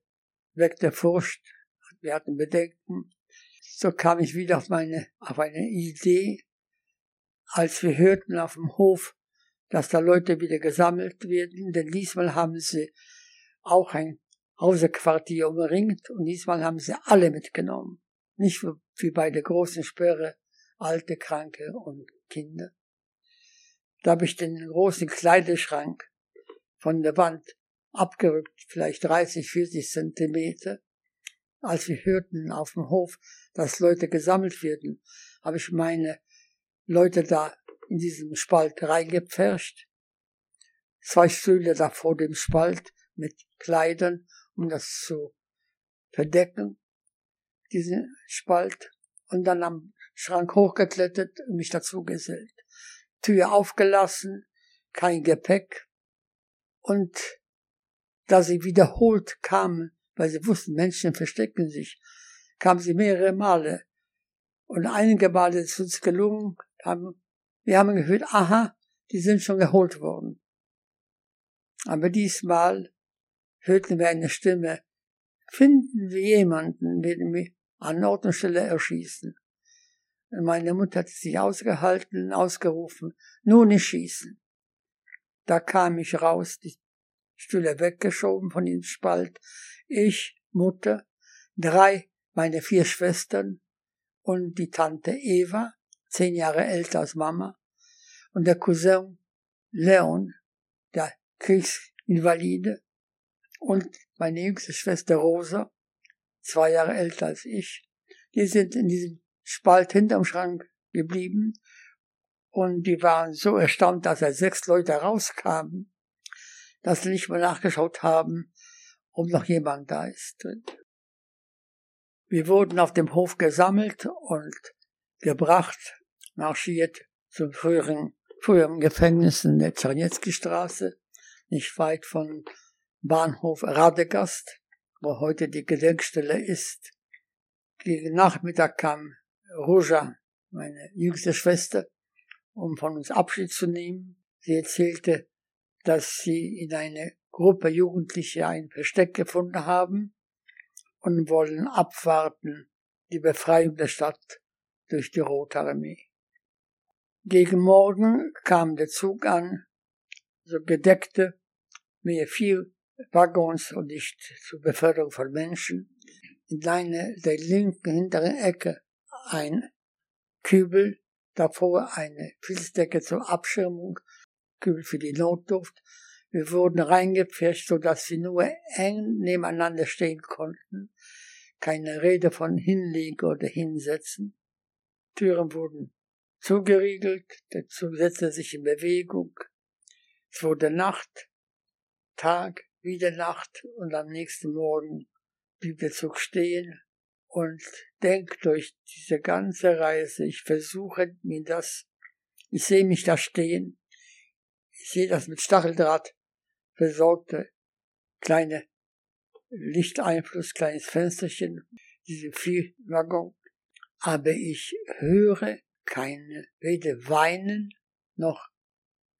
weckte Furcht. Wir hatten Bedenken. So kam ich wieder auf meine, auf eine Idee, als wir hörten auf dem Hof, dass da Leute wieder gesammelt werden, denn diesmal haben sie auch ein Hausequartier umringt und diesmal haben sie alle mitgenommen. Nicht wie bei der großen Sperre, alte, Kranke und Kinder. Da habe ich den großen Kleideschrank von der Wand abgerückt, vielleicht 30, 40 Zentimeter. Als wir hörten auf dem Hof, dass Leute gesammelt werden, habe ich meine Leute da in diesem Spalt reingepfercht. Zwei Stühle da vor dem Spalt mit Kleidern, um das zu verdecken, diesen Spalt. Und dann am Schrank hochgeklettert und mich dazu gesellt. Tür aufgelassen, kein Gepäck. Und da sie wiederholt kamen, weil sie wussten, Menschen verstecken sich, kamen sie mehrere Male. Und einige Male ist uns gelungen, haben, wir haben gehört, aha, die sind schon geholt worden. Aber diesmal hörten wir eine Stimme, finden wir jemanden, werden wir an Ort und Stelle erschießen. Meine Mutter hat sich ausgehalten, ausgerufen, nur nicht schießen. Da kam ich raus, die Stühle weggeschoben von dem Spalt. Ich, Mutter, drei, meine vier Schwestern und die Tante Eva, zehn Jahre älter als Mama, und der Cousin Leon, der Kriegsinvalide, und meine jüngste Schwester Rosa, zwei Jahre älter als ich. Die sind in diesem Spalt hinterm Schrank geblieben und die waren so erstaunt, dass da sechs Leute rauskamen, dass sie nicht mal nachgeschaut haben, ob noch jemand da ist. Wir wurden auf dem Hof gesammelt und gebracht, marschiert zum früheren, früheren Gefängnis in der Czarniecki-Straße, nicht weit von Bahnhof Radegast, wo heute die Gedenkstelle ist. Gegen Nachmittag kam Roja, meine jüngste Schwester, um von uns Abschied zu nehmen. Sie erzählte, dass sie in eine Gruppe Jugendliche ein Versteck gefunden haben und wollen abwarten die Befreiung der Stadt durch die Rote Armee. Gegen Morgen kam der Zug an, so gedeckte, mehr vier Waggons und nicht zur Beförderung von Menschen. In einer der linken hinteren Ecke ein Kübel, davor eine Filzdecke zur Abschirmung Kübel für die Notduft. Wir wurden reingepfercht, so dass wir nur eng nebeneinander stehen konnten. Keine Rede von hinlegen oder hinsetzen. Türen wurden zugeriegelt, der Zug setzte sich in Bewegung. Es wurde Nacht, Tag, wieder Nacht und am nächsten Morgen blieb der Zug stehen und denkt durch diese ganze Reise, ich versuche mir das, ich sehe mich da stehen, ich sehe das mit Stacheldraht versorgte kleine Lichteinfluss, kleines Fensterchen, diese Viehwaggon, aber ich höre keine, weder Weinen noch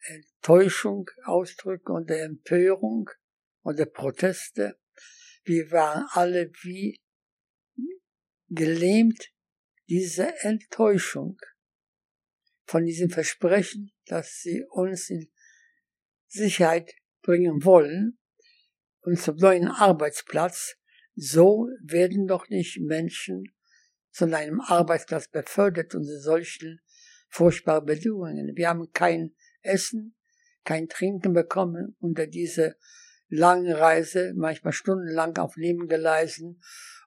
Enttäuschung ausdrücken oder Empörung oder Proteste. Wir waren alle wie gelähmt diese Enttäuschung von diesem Versprechen, dass sie uns in Sicherheit bringen wollen und zum neuen Arbeitsplatz. So werden doch nicht Menschen zu einem Arbeitsplatz befördert unter solchen furchtbaren Bedingungen. Wir haben kein Essen, kein Trinken bekommen unter dieser langen Reise, manchmal stundenlang auf Nebengeleisen,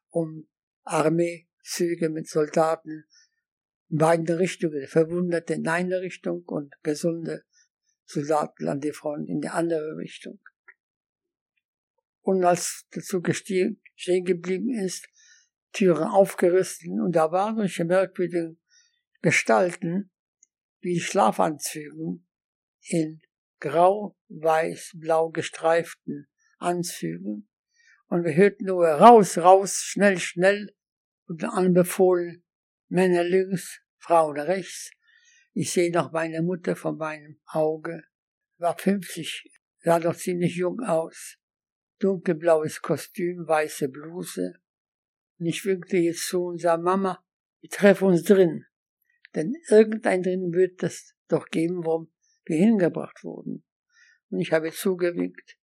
um Armeezüge mit Soldaten in beiden Richtungen, Verwundete in eine Richtung und gesunde Soldaten an die Front in die andere Richtung. Und als der Zug stehen geblieben ist, Türen aufgerissen und da waren solche merkwürdigen Gestalten wie Schlafanzügen in grau, weiß, blau gestreiften Anzügen. Und wir hörten nur raus, raus, schnell, schnell und anbefohlen Männer links, Frauen rechts. Ich sehe noch meine Mutter von meinem Auge, war 50, sah doch ziemlich jung aus. Dunkelblaues Kostüm, weiße Bluse. Und ich winkte jetzt zu und sah, Mama, wir treffen uns drin. Denn irgendein drin wird es doch geben, wo wir hingebracht wurden. Und ich habe zugewinkt.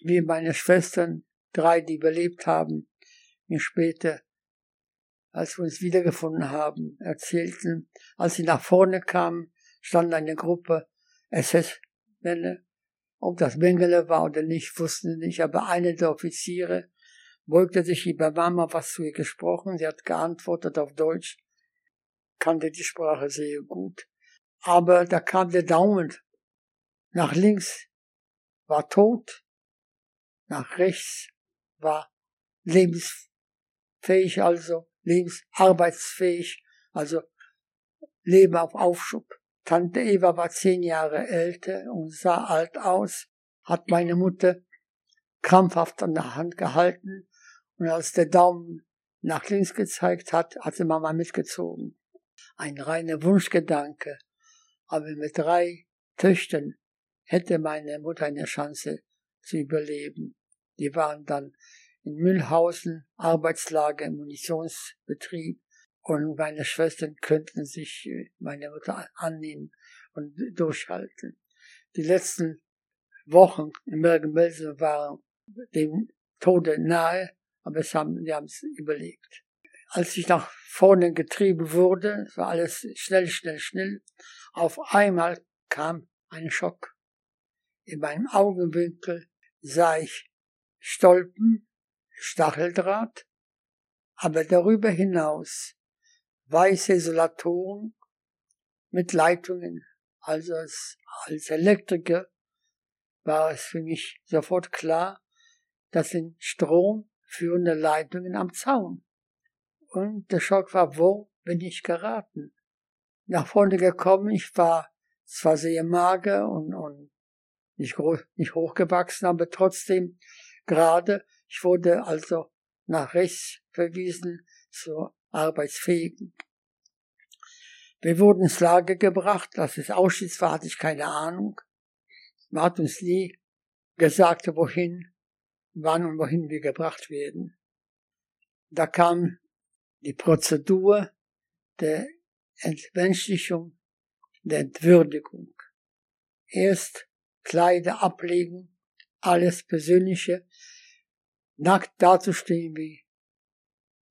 Wie meine Schwestern, drei, die überlebt haben, mir später als wir uns wiedergefunden haben, erzählten, als sie nach vorne kamen, stand eine Gruppe SS-Männer. Ob das Mengele war oder nicht, wussten sie nicht, aber eine der Offiziere beugte sich über Mama was zu ihr gesprochen. Sie hat geantwortet auf Deutsch, kannte die Sprache sehr gut. Aber da kam der Daumen nach links, war tot, nach rechts war lebensfähig also lebensarbeitsfähig, also Leben auf Aufschub. Tante Eva war zehn Jahre älter und sah alt aus, hat meine Mutter krampfhaft an der Hand gehalten und als der Daumen nach links gezeigt hat, hat sie Mama mitgezogen. Ein reiner Wunschgedanke, aber mit drei Töchtern hätte meine Mutter eine Chance zu überleben. Die waren dann in Mühlhausen, Arbeitslager, Munitionsbetrieb. Und meine Schwestern könnten sich äh, meine Mutter annehmen und durchhalten. Die letzten Wochen in Bergen-Belsen waren dem Tode nahe, aber es haben, wir haben es überlegt. Als ich nach vorne getrieben wurde, war alles schnell, schnell, schnell, auf einmal kam ein Schock. In meinem Augenwinkel sah ich Stolpen Stacheldraht, aber darüber hinaus weiße Isolatoren mit Leitungen. Also als, als Elektriker war es für mich sofort klar, das sind stromführende Leitungen am Zaun. Und der Schock war, wo bin ich geraten? Nach vorne gekommen, ich war zwar sehr mager und, und nicht, groß, nicht hochgewachsen, aber trotzdem gerade ich wurde also nach rechts verwiesen zur Arbeitsfähigen. Wir wurden ins Lager gebracht, dass es Auschwitz war, hatte ich keine Ahnung. Man hat uns nie gesagt, wohin, wann und wohin wir gebracht werden. Da kam die Prozedur der Entmenschlichung, der Entwürdigung. Erst Kleider ablegen, alles Persönliche, nackt dazustehen wie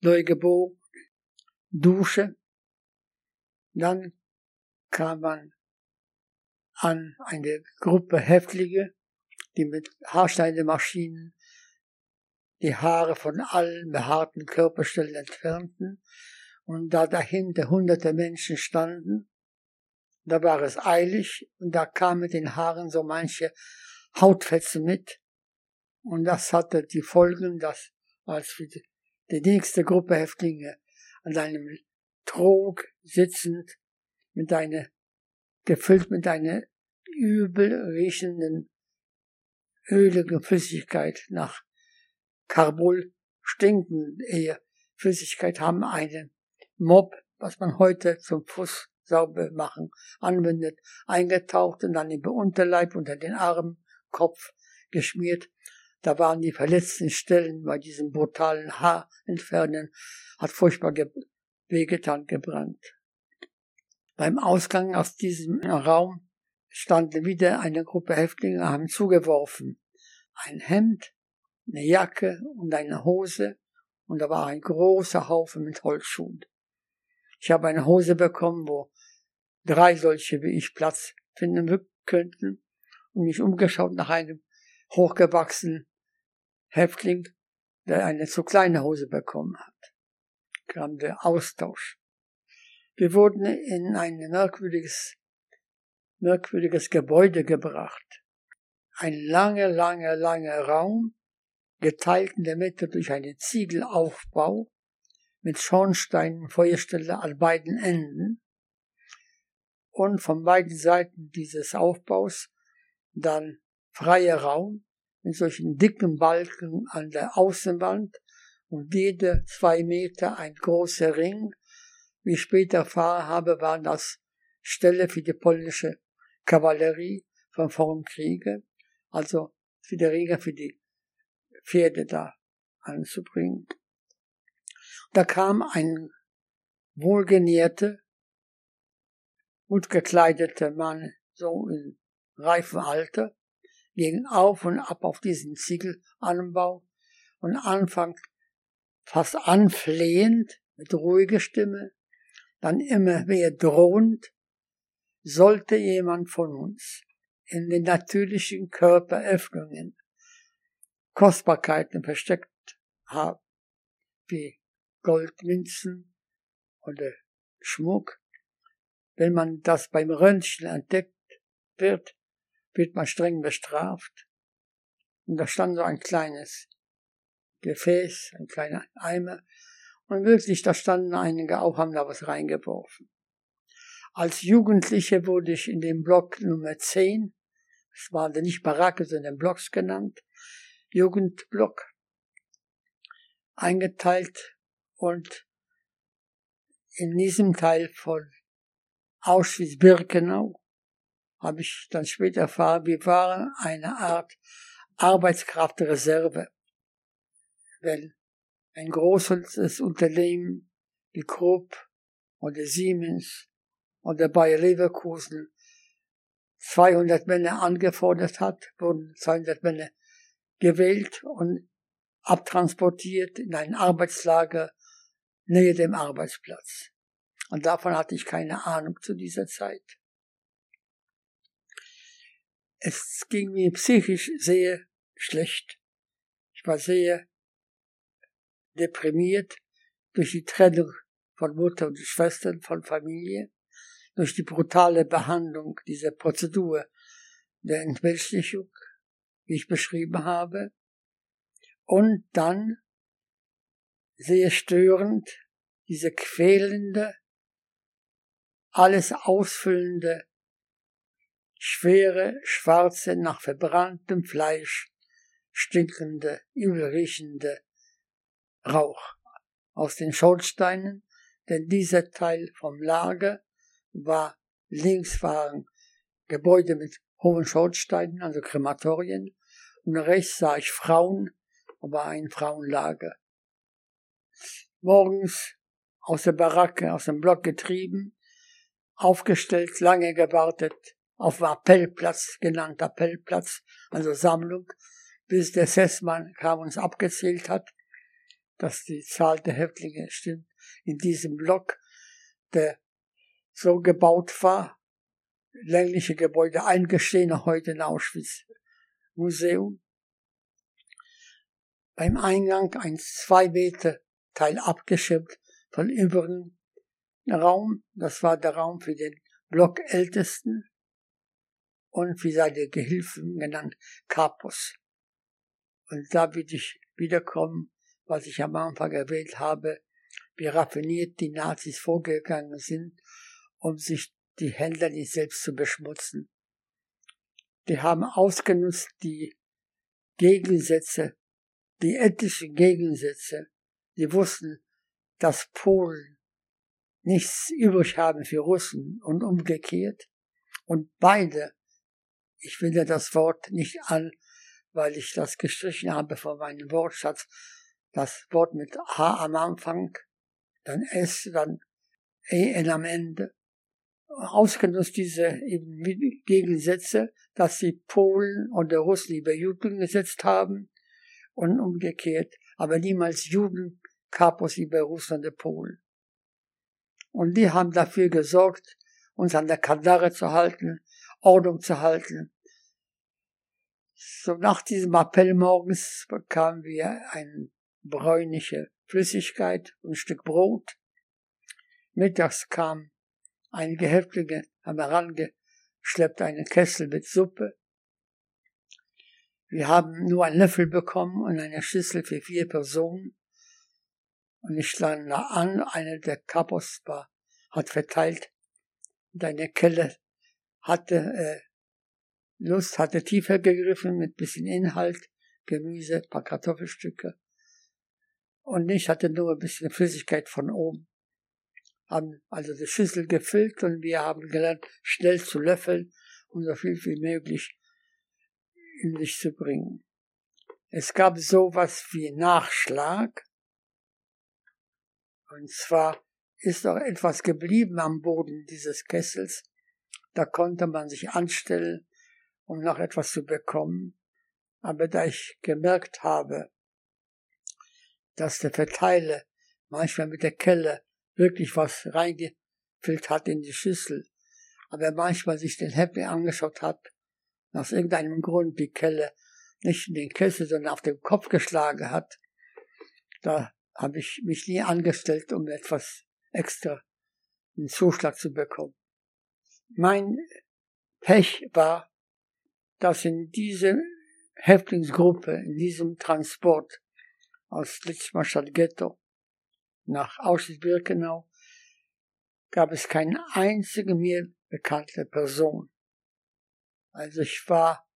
neugeboren, Dusche. Dann kam man an eine Gruppe Häftlinge, die mit Haarschneidemaschinen die Haare von allen behaarten Körperstellen entfernten und da dahinter hunderte Menschen standen, da war es eilig und da kam mit den Haaren so manche Hautfetzen mit und das hatte die Folgen, dass als für die, nächste Gruppe Häftlinge an einem Trog sitzend mit einer gefüllt mit einer übel riechenden öligen Flüssigkeit nach Carbol stinkend eher Flüssigkeit haben einen Mob, was man heute zum Fuß sauber machen anwendet, eingetaucht und dann im Unterleib unter den Arm, Kopf geschmiert. Da waren die verletzten Stellen bei diesem brutalen Haarentfernen, hat furchtbar ge wehgetan, gebrannt. Beim Ausgang aus diesem Raum stand wieder eine Gruppe Häftlinge, haben zugeworfen. Ein Hemd, eine Jacke und eine Hose und da war ein großer Haufen mit Holzschuhen. Ich habe eine Hose bekommen, wo drei solche wie ich Platz finden könnten und mich umgeschaut nach einem hochgewachsenen Häftling, der eine zu kleine Hose bekommen hat. Kam der Austausch. Wir wurden in ein merkwürdiges, merkwürdiges Gebäude gebracht. Ein lange, lange, lange Raum, geteilt in der Mitte durch einen Ziegelaufbau mit Schornsteinen, Feuerstelle an beiden Enden und von beiden Seiten dieses Aufbaus dann freier Raum mit solchen dicken Balken an der Außenwand und jede zwei Meter ein großer Ring. Wie ich später erfahren habe, war das Stelle für die polnische Kavallerie von vor dem Kriege, also für die Ringe für die Pferde da anzubringen. Da kam ein wohlgenährter, gut gekleideter Mann, so in reifem Alter, ging auf und ab auf diesen Ziegelanbau und anfangs fast anflehend, mit ruhiger Stimme, dann immer mehr drohend, sollte jemand von uns in den natürlichen Körperöffnungen Kostbarkeiten versteckt haben, wie Goldmünzen oder Schmuck. Wenn man das beim Röntgen entdeckt wird, wird man streng bestraft. Und da stand so ein kleines Gefäß, ein kleiner Eimer. Und wirklich, da standen einige auch, haben da was reingeworfen. Als Jugendliche wurde ich in dem Block Nummer 10, es waren nicht Baracke, sondern Blocks genannt, Jugendblock eingeteilt und in diesem Teil von Auschwitz-Birkenau habe ich dann später erfahren, wir waren eine Art Arbeitskraftreserve. Wenn ein großes Unternehmen wie Krupp oder Siemens oder Bayer Leverkusen 200 Männer angefordert hat, wurden 200 Männer gewählt und abtransportiert in ein Arbeitslager nähe dem Arbeitsplatz. Und davon hatte ich keine Ahnung zu dieser Zeit. Es ging mir psychisch sehr schlecht. Ich war sehr deprimiert durch die Trennung von Mutter und Schwestern, von Familie, durch die brutale Behandlung dieser Prozedur der Entmenschlichung wie ich beschrieben habe. Und dann sehr störend diese quälende, alles ausfüllende, schwere, schwarze, nach verbranntem Fleisch stinkende, übelriechende Rauch aus den Schornsteinen, denn dieser Teil vom Lager war links waren Gebäude mit hohen Schornsteinen, also Krematorien, und rechts sah ich Frauen, aber ein Frauenlager. Morgens aus der Baracke, aus dem Block getrieben, aufgestellt, lange gewartet, auf Appellplatz, genannt Appellplatz, also Sammlung, bis der Sessmann kam uns abgezählt hat, dass die Zahl der Häftlinge stimmt, in diesem Block, der so gebaut war, längliche Gebäude eingestehen, heute in Auschwitz Museum. Beim Eingang ein zwei Meter Teil abgeschirmt von übrigen Raum. Das war der Raum für den Blockältesten und wie seine Gehilfen genannt Kapus. Und da will ich wiederkommen, was ich am Anfang erwähnt habe, wie raffiniert die Nazis vorgegangen sind, um sich die Händler nicht selbst zu beschmutzen. Die haben ausgenutzt die Gegensätze, die ethnischen Gegensätze. Die wussten, dass Polen nichts übrig haben für Russen und umgekehrt. Und beide, ich finde das Wort nicht an, weil ich das gestrichen habe von meinem Wortschatz, das Wort mit H am Anfang, dann S, dann EN am Ende, ausgenutzt diese Gegensätze, dass die Polen und der Russen über Juden gesetzt haben und umgekehrt, aber niemals Juden Kapos über Russland und Polen. Und die haben dafür gesorgt, uns an der Kandare zu halten, Ordnung zu halten. So nach diesem Appell morgens bekamen wir eine bräunliche Flüssigkeit und ein Stück Brot. Mittags kam Einige Häftlinge haben herangeschleppt einen Kessel mit Suppe. Wir haben nur einen Löffel bekommen und eine Schüssel für vier Personen. Und ich stand da an, einer der Kapos war, hat verteilt. Und eine Kelle hatte äh, Lust, hatte tiefer gegriffen mit bisschen Inhalt, Gemüse, paar Kartoffelstücke. Und ich hatte nur ein bisschen Flüssigkeit von oben haben also die Schüssel gefüllt und wir haben gelernt, schnell zu löffeln und so viel wie möglich in sich zu bringen. Es gab sowas wie Nachschlag. Und zwar ist auch etwas geblieben am Boden dieses Kessels. Da konnte man sich anstellen, um noch etwas zu bekommen. Aber da ich gemerkt habe, dass der Verteiler manchmal mit der Kelle wirklich was reingefüllt hat in die Schüssel, aber manchmal sich den Häppchen angeschaut hat, aus irgendeinem Grund die Kelle nicht in den Kessel, sondern auf den Kopf geschlagen hat, da habe ich mich nie angestellt, um etwas extra einen Zuschlag zu bekommen. Mein Pech war, dass in diese Häftlingsgruppe, in diesem Transport aus Litzmarstadt Ghetto, nach Auschwitz-Birkenau gab es keine einzige mir bekannte Person. Also ich war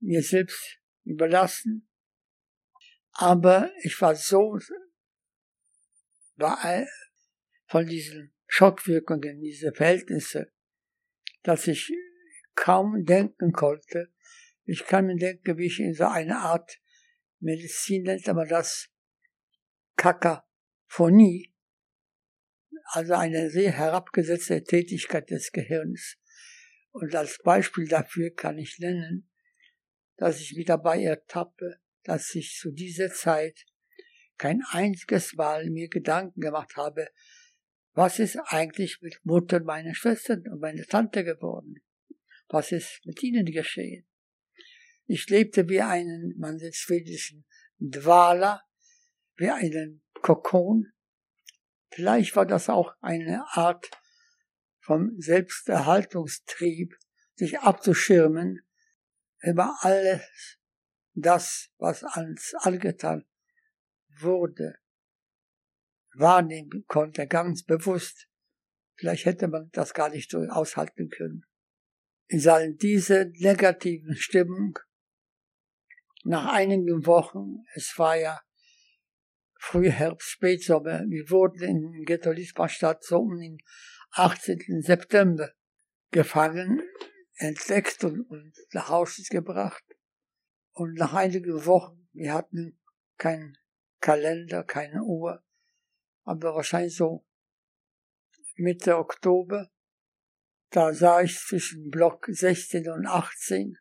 mir selbst überlassen, aber ich war so von diesen Schockwirkungen, diese Verhältnisse, dass ich kaum denken konnte. Ich kann mir denken, wie ich in so eine Art Medizin nennt aber das Kaka Phonie, also eine sehr herabgesetzte Tätigkeit des Gehirns. Und als Beispiel dafür kann ich nennen, dass ich mich dabei ertappe, dass ich zu dieser Zeit kein einziges Mal mir Gedanken gemacht habe, was ist eigentlich mit Mutter meiner Schwestern und meiner Tante geworden? Was ist mit ihnen geschehen? Ich lebte wie einen, man schwedischen Dwala, wie einen Kokon. Vielleicht war das auch eine Art vom Selbsterhaltungstrieb, sich abzuschirmen über alles das, was ans angetan wurde, wahrnehmen konnte, ganz bewusst. Vielleicht hätte man das gar nicht aushalten können. In all diese negativen Stimmung, nach einigen Wochen, es war ja Frühherbst, Spätsommer. Wir wurden in Ghetto Liesbachstadt so um den 18. September gefangen, entdeckt und, und nach Hause gebracht. Und nach einigen Wochen, wir hatten keinen Kalender, keine Uhr, aber wahrscheinlich so Mitte Oktober, da sah ich zwischen Block 16 und 18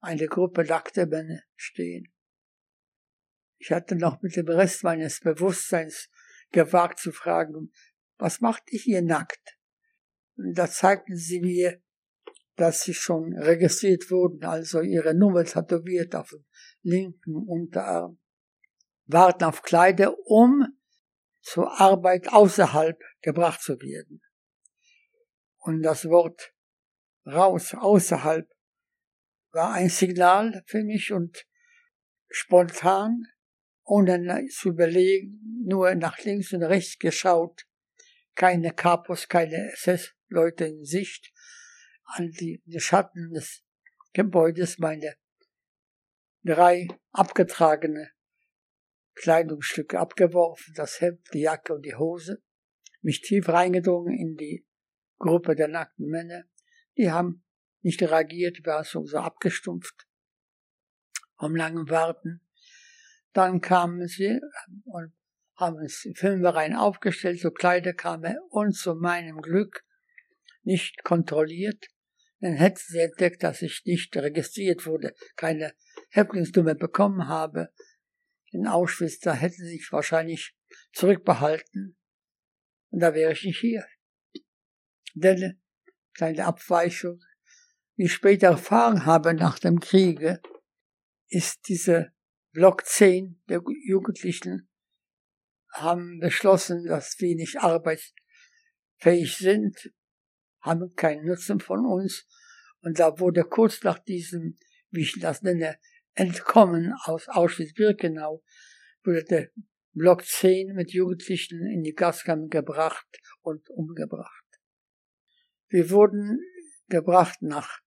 eine Gruppe nackter Männer stehen. Ich hatte noch mit dem Rest meines Bewusstseins gewagt zu fragen, was macht ihr hier nackt? Und da zeigten sie mir dass sie schon registriert wurden, also ihre Nummer tätowiert auf dem linken Unterarm, warten auf Kleider, um zur Arbeit außerhalb gebracht zu werden. Und das Wort raus, außerhalb, war ein Signal für mich und spontan, ohne zu überlegen, nur nach links und rechts geschaut, keine Kapos, keine SS-Leute in Sicht, an die, die Schatten des Gebäudes meine drei abgetragene Kleidungsstücke abgeworfen, das Hemd, die Jacke und die Hose, mich tief reingedrungen in die Gruppe der nackten Männer. Die haben nicht reagiert, war so, so abgestumpft vom langen Warten. Dann kamen sie und haben uns Filmreihen aufgestellt, so Kleider kamen und zu meinem Glück nicht kontrolliert. Dann hätten sie entdeckt, dass ich nicht registriert wurde, keine Häftlingsnummer bekommen habe. In Auschwitz, da hätten sie sich wahrscheinlich zurückbehalten. Und da wäre ich nicht hier. Denn, kleine Abweichung, wie ich später erfahren habe nach dem Kriege, ist diese Block 10 der Jugendlichen haben beschlossen, dass wir nicht arbeitsfähig sind, haben keinen Nutzen von uns. Und da wurde kurz nach diesem, wie ich das nenne, Entkommen aus Auschwitz-Birkenau, wurde der Block 10 mit Jugendlichen in die Gaskammer gebracht und umgebracht. Wir wurden gebracht nach,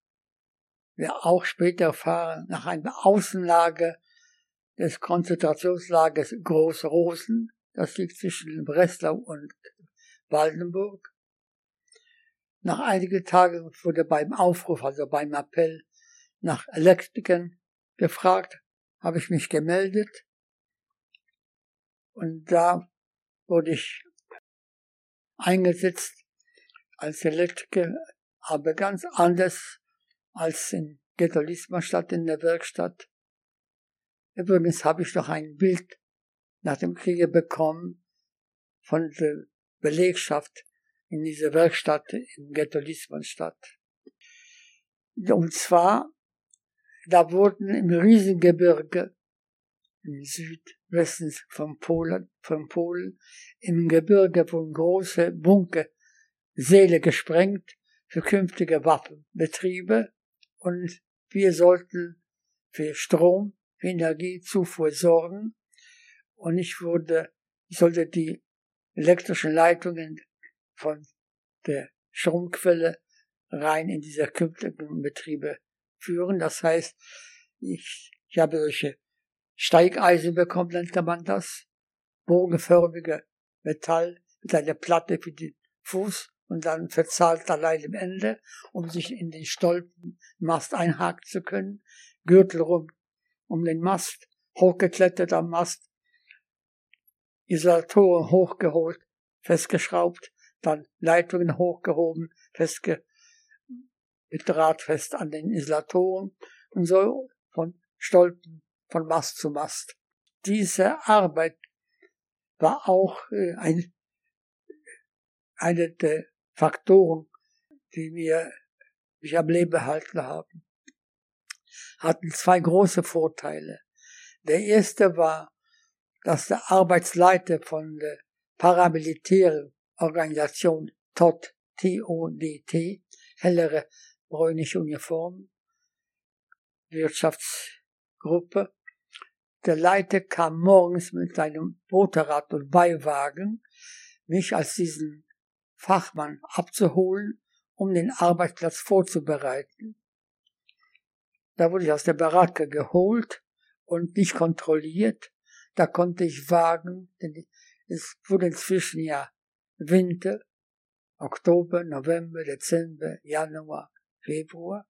wir auch später erfahren, nach einer Außenlage des Konzentrationslagers Großrosen. Das liegt zwischen Breslau und Waldenburg. Nach einigen Tagen wurde beim Aufruf, also beim Appell nach Elektrikern gefragt, habe ich mich gemeldet. Und da wurde ich eingesetzt als Elektriker, aber ganz anders als in Ghetto Liesmannstadt in der Werkstatt. Übrigens habe ich noch ein Bild nach dem Kriege bekommen von der Belegschaft in dieser Werkstatt im Ghetto Liesmannstadt. Und zwar, da wurden im Riesengebirge im Südwesten von Polen, von Polen, im Gebirge wurden große Bunker, Säle gesprengt für künftige Waffenbetriebe. Und wir sollten für Strom, für Energiezufuhr sorgen. Und ich wurde, ich sollte die elektrischen Leitungen von der Stromquelle rein in diese künftigen Betriebe führen. Das heißt, ich, ich habe solche Steigeisen bekommen, nannte man das, bogenförmige Metall mit einer Platte für den Fuß und dann verzahlt allein im Ende, um sich in den Stolpenmast einhaken zu können, Gürtel rum um den Mast, hochgeklettert am Mast, Isolatoren hochgeholt, festgeschraubt, dann Leitungen hochgehoben, festge mit Draht fest an den Isolatoren und so von Stolpen, von Mast zu Mast. Diese Arbeit war auch äh, ein, eine der Faktoren, die mir mich am Leben behalten haben. Hatten zwei große Vorteile. Der erste war, dass der Arbeitsleiter von der paramilitären Organisation TOT, T-O-D-T, hellere bräunliche Uniform, Wirtschaftsgruppe. Der Leiter kam morgens mit seinem Motorrad und Beiwagen, mich als diesen Fachmann abzuholen, um den Arbeitsplatz vorzubereiten. Da wurde ich aus der Baracke geholt und nicht kontrolliert. Da konnte ich wagen, denn es wurde inzwischen ja Winter, Oktober, November, Dezember, Januar, Februar,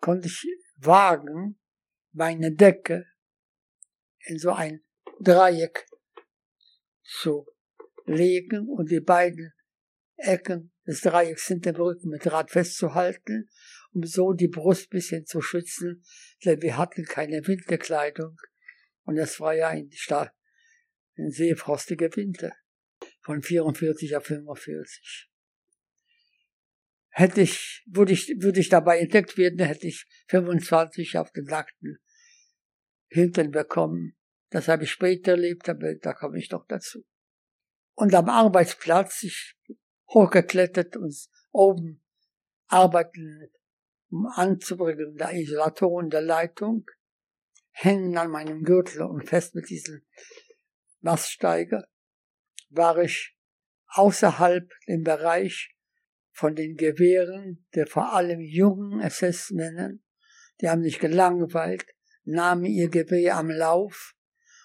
konnte ich wagen, meine Decke in so ein Dreieck zu legen und die beiden Ecken des Dreiecks hinter dem Rücken mit Draht festzuhalten, um so die Brust bisschen zu schützen, denn wir hatten keine Winterkleidung und es war ja ein, ein sehr frostiger Winter von 44 auf 45. hätte ich, würde ich, würde ich dabei entdeckt werden, hätte ich 25 auf den nackten Hintern bekommen. Das habe ich später erlebt, aber da komme ich doch dazu. Und am Arbeitsplatz, ich hochgeklettert und oben arbeiten, um anzubringen, der Isolatoren der Leitung, hängen an meinem Gürtel und fest mit diesem Maststeiger, war ich außerhalb im Bereich von den Gewehren der vor allem jungen SS-Männern, die haben sich gelangweilt, nahmen ihr Gewehr am Lauf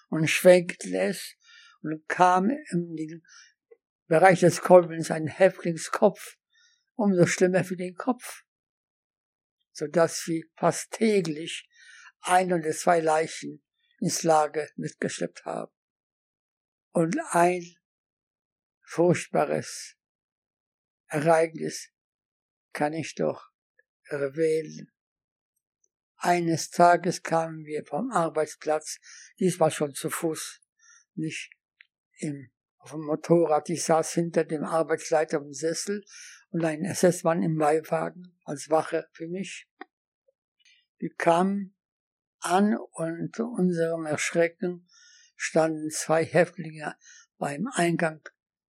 und schwenkten es und kam in den Bereich des Kolbens ein Häftlingskopf, umso schlimmer für den Kopf, so dass sie fast täglich ein oder zwei Leichen ins Lager mitgeschleppt haben. Und ein furchtbares Ereignis kann ich doch erwähnen. Eines Tages kamen wir vom Arbeitsplatz, diesmal schon zu Fuß, nicht im, auf dem Motorrad. Ich saß hinter dem Arbeitsleiter im Sessel und ein SS-Mann im Beiwagen als Wache für mich. Wir kamen an und zu unserem Erschrecken standen zwei Häftlinge beim Eingang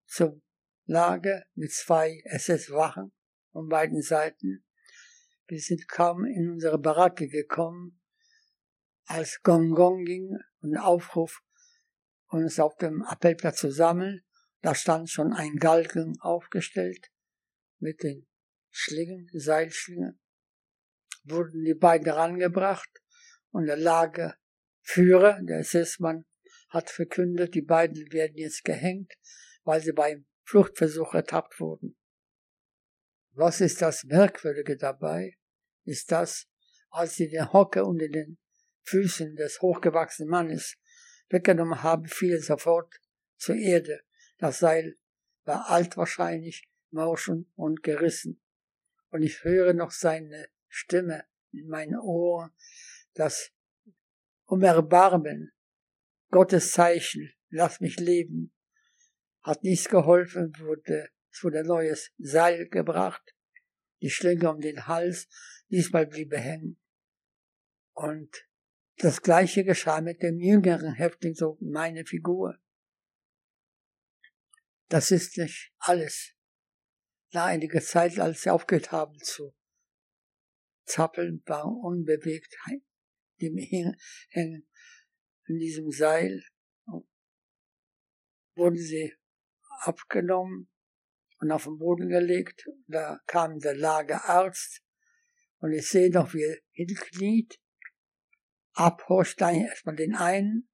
zum Lager mit zwei SS-Wachen von beiden Seiten. Wir sind kaum in unsere Baracke gekommen, als Gong Gong ging und Aufruf, uns auf dem Appellplatz zu sammeln. Da stand schon ein Galgen aufgestellt mit den Schlingen, Seilschlingen. Wurden die beiden herangebracht und der Lagerführer, der SS-Mann, hat verkündet, die beiden werden jetzt gehängt, weil sie beim Fluchtversuch ertappt wurden. Was ist das Merkwürdige dabei? Ist das, als sie den Hocker unter den Füßen des hochgewachsenen Mannes weggenommen haben, fiel sofort zur Erde. Das Seil war alt wahrscheinlich, morschen und gerissen. Und ich höre noch seine Stimme in meinen Ohren, das um Erbarmen, Gottes Zeichen, lass mich leben, hat nichts geholfen, wurde, es wurde ein neues Seil gebracht, die Schlinge um den Hals, diesmal blieb er hängen. Und das gleiche geschah mit dem jüngeren Häftling, so meine Figur. Das ist nicht alles. Nach einiger Zeit, als sie aufgehört haben zu zappeln, war unbewegt dem hängen in diesem Seil wurden sie abgenommen und auf den Boden gelegt. Da kam der Lagerarzt und ich sehe noch, wie er hinkniet, abhorcht erstmal den einen,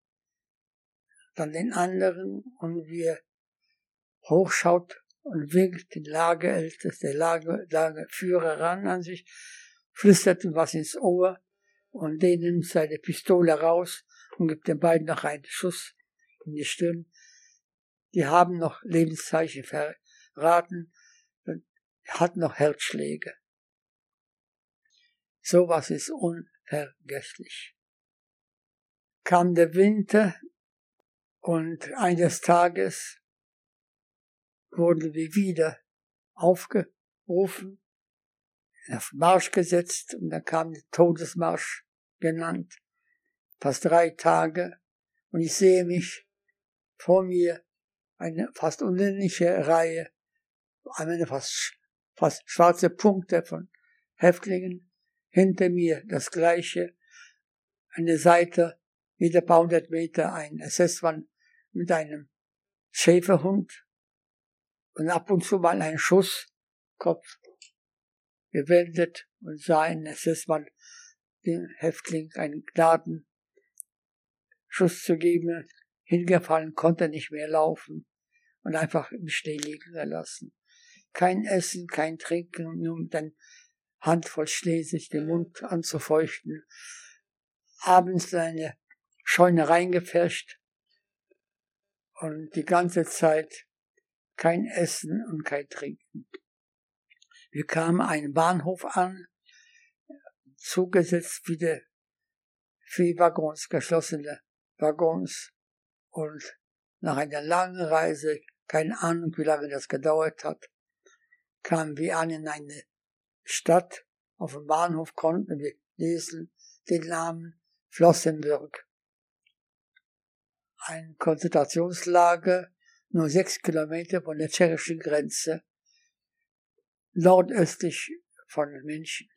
dann den anderen und wie er hochschaut und winkt den Lagerältest, der Lager, Lagerführer ran an sich, flüstert ihm was ins Ohr und den nimmt seine Pistole raus und gibt den beiden noch einen Schuss in die Stirn. Die haben noch Lebenszeichen verraten hat noch Herzschläge. Sowas ist unvergesslich. Kam der Winter und eines Tages wurden wir wieder aufgerufen, auf Marsch gesetzt und da kam der Todesmarsch genannt fast drei Tage und ich sehe mich vor mir eine fast unendliche Reihe, eine fast, fast schwarze Punkte von Häftlingen, hinter mir das gleiche, eine Seite, wieder paar hundert Meter ein SS-Mann mit einem Schäferhund und ab und zu mal ein Schusskopf gewendet und sah ein SS-Mann dem Häftling einen Gnaden Schuss zu geben, hingefallen, konnte nicht mehr laufen und einfach im Steh liegen gelassen. Kein Essen, kein Trinken, nur mit einer Handvoll Schnee sich den Mund anzufeuchten. Abends seine Scheune reingefärscht und die ganze Zeit kein Essen und kein Trinken. Wir kamen einen Bahnhof an, zugesetzt wieder vier Waggons, geschlossene Waggons und nach einer langen Reise, keine Ahnung, wie lange das gedauert hat, kamen wir an in eine Stadt. Auf dem Bahnhof konnten wir lesen den Namen Flossenbürg. Ein Konzentrationslager nur sechs Kilometer von der tschechischen Grenze, nordöstlich von München.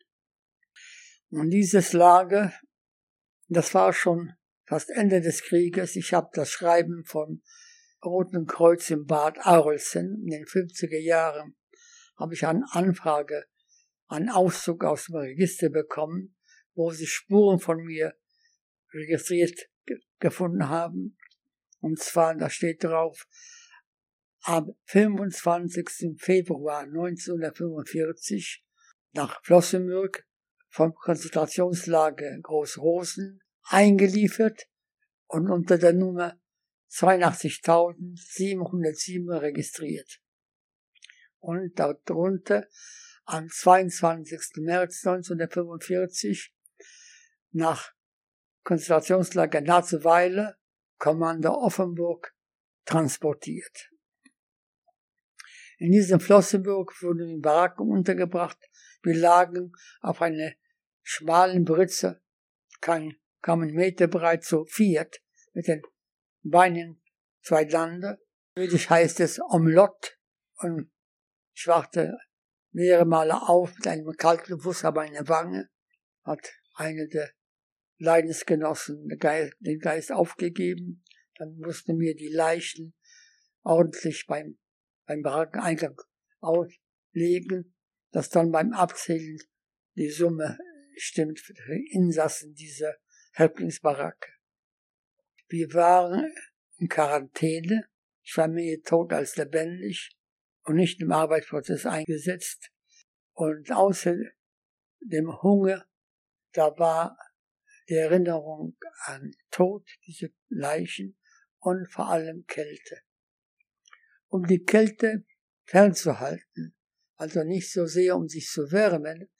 Und dieses Lager, das war schon fast Ende des Krieges. Ich habe das Schreiben vom Roten Kreuz im Bad Arolsen in den 50er Jahren, habe ich eine Anfrage, einen Auszug aus dem Register bekommen, wo sie Spuren von mir registriert gefunden haben. Und zwar, da steht drauf, am 25. Februar 1945 nach Flossenbürg vom Konzentrationslager Großrosen eingeliefert und unter der Nummer 82.707 registriert. Und darunter am 22. März 1945 nach Konzentrationslager Nazeweile, Kommando Offenburg, transportiert. In diesem Flossenburg wurden die Baracken untergebracht. Wir lagen auf einer schmalen Britze, kein, kaum einen Meter breit, zu viert, mit den Beinen zueinander. Jüdisch heißt es Omlott. Und ich wachte mehrere Male auf mit einem kalten Fuß aber eine Wange. Hat eine der Leidensgenossen den Geist aufgegeben. Dann mussten wir die Leichen ordentlich beim beim Barackeneingang auslegen, dass dann beim Abzählen die Summe stimmt für die Insassen dieser Häuptlingsbaracke. Wir waren in Quarantäne, ich war mehr tot als lebendig und nicht im Arbeitsprozess eingesetzt. Und außer dem Hunger, da war die Erinnerung an Tod, diese Leichen und vor allem Kälte um die Kälte fernzuhalten, also nicht so sehr um sich zu wärmen,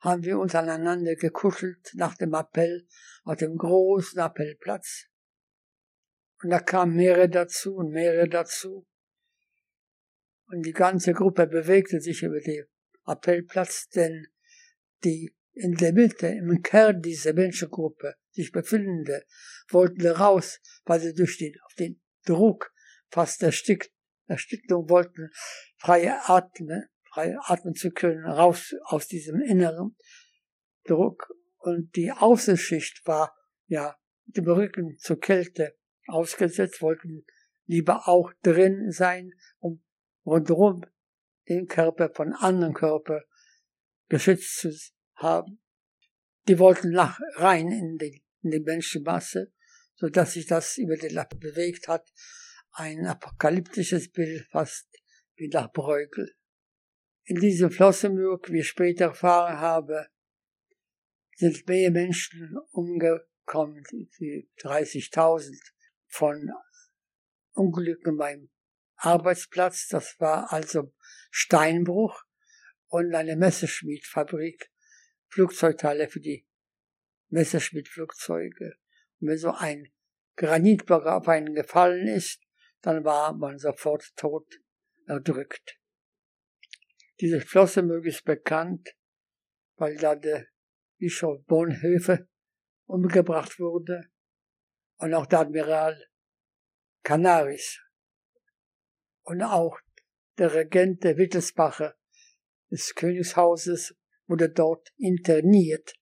haben wir uns aneinander gekuschelt nach dem Appell auf dem großen Appellplatz. Und da kamen mehrere dazu und mehrere dazu. Und die ganze Gruppe bewegte sich über den Appellplatz, denn die in der Mitte, im Kern dieser Menschengruppe sich befindende, wollten raus, weil sie durch den, auf den Druck fast erstickt Erstickung wollten, freie atmen, frei atmen zu können, raus aus diesem inneren Druck. Und die Außenschicht war, ja, dem Rücken zur Kälte ausgesetzt, wollten lieber auch drin sein, um rundherum den Körper von anderen Körper geschützt zu haben. Die wollten nach rein in die, in die Menschenmasse, so dass sich das über die Lappe bewegt hat ein apokalyptisches Bild fast wie nach Bräugel. In diesem Flossenburg, wie ich später erfahren habe, sind mehr Menschen umgekommen, wie 30.000 von Unglücken beim Arbeitsplatz. Das war also Steinbruch und eine Messerschmiedfabrik, Flugzeugteile für die Messerschmiedflugzeuge. Wenn so ein Granitblock auf einen gefallen ist, dann war man sofort tot erdrückt. Diese Flossenmöge ist bekannt, weil da der Bischof Bonhoeffer umgebracht wurde und auch der Admiral Canaris und auch der Regent der Wittelsbacher des Königshauses wurde dort interniert,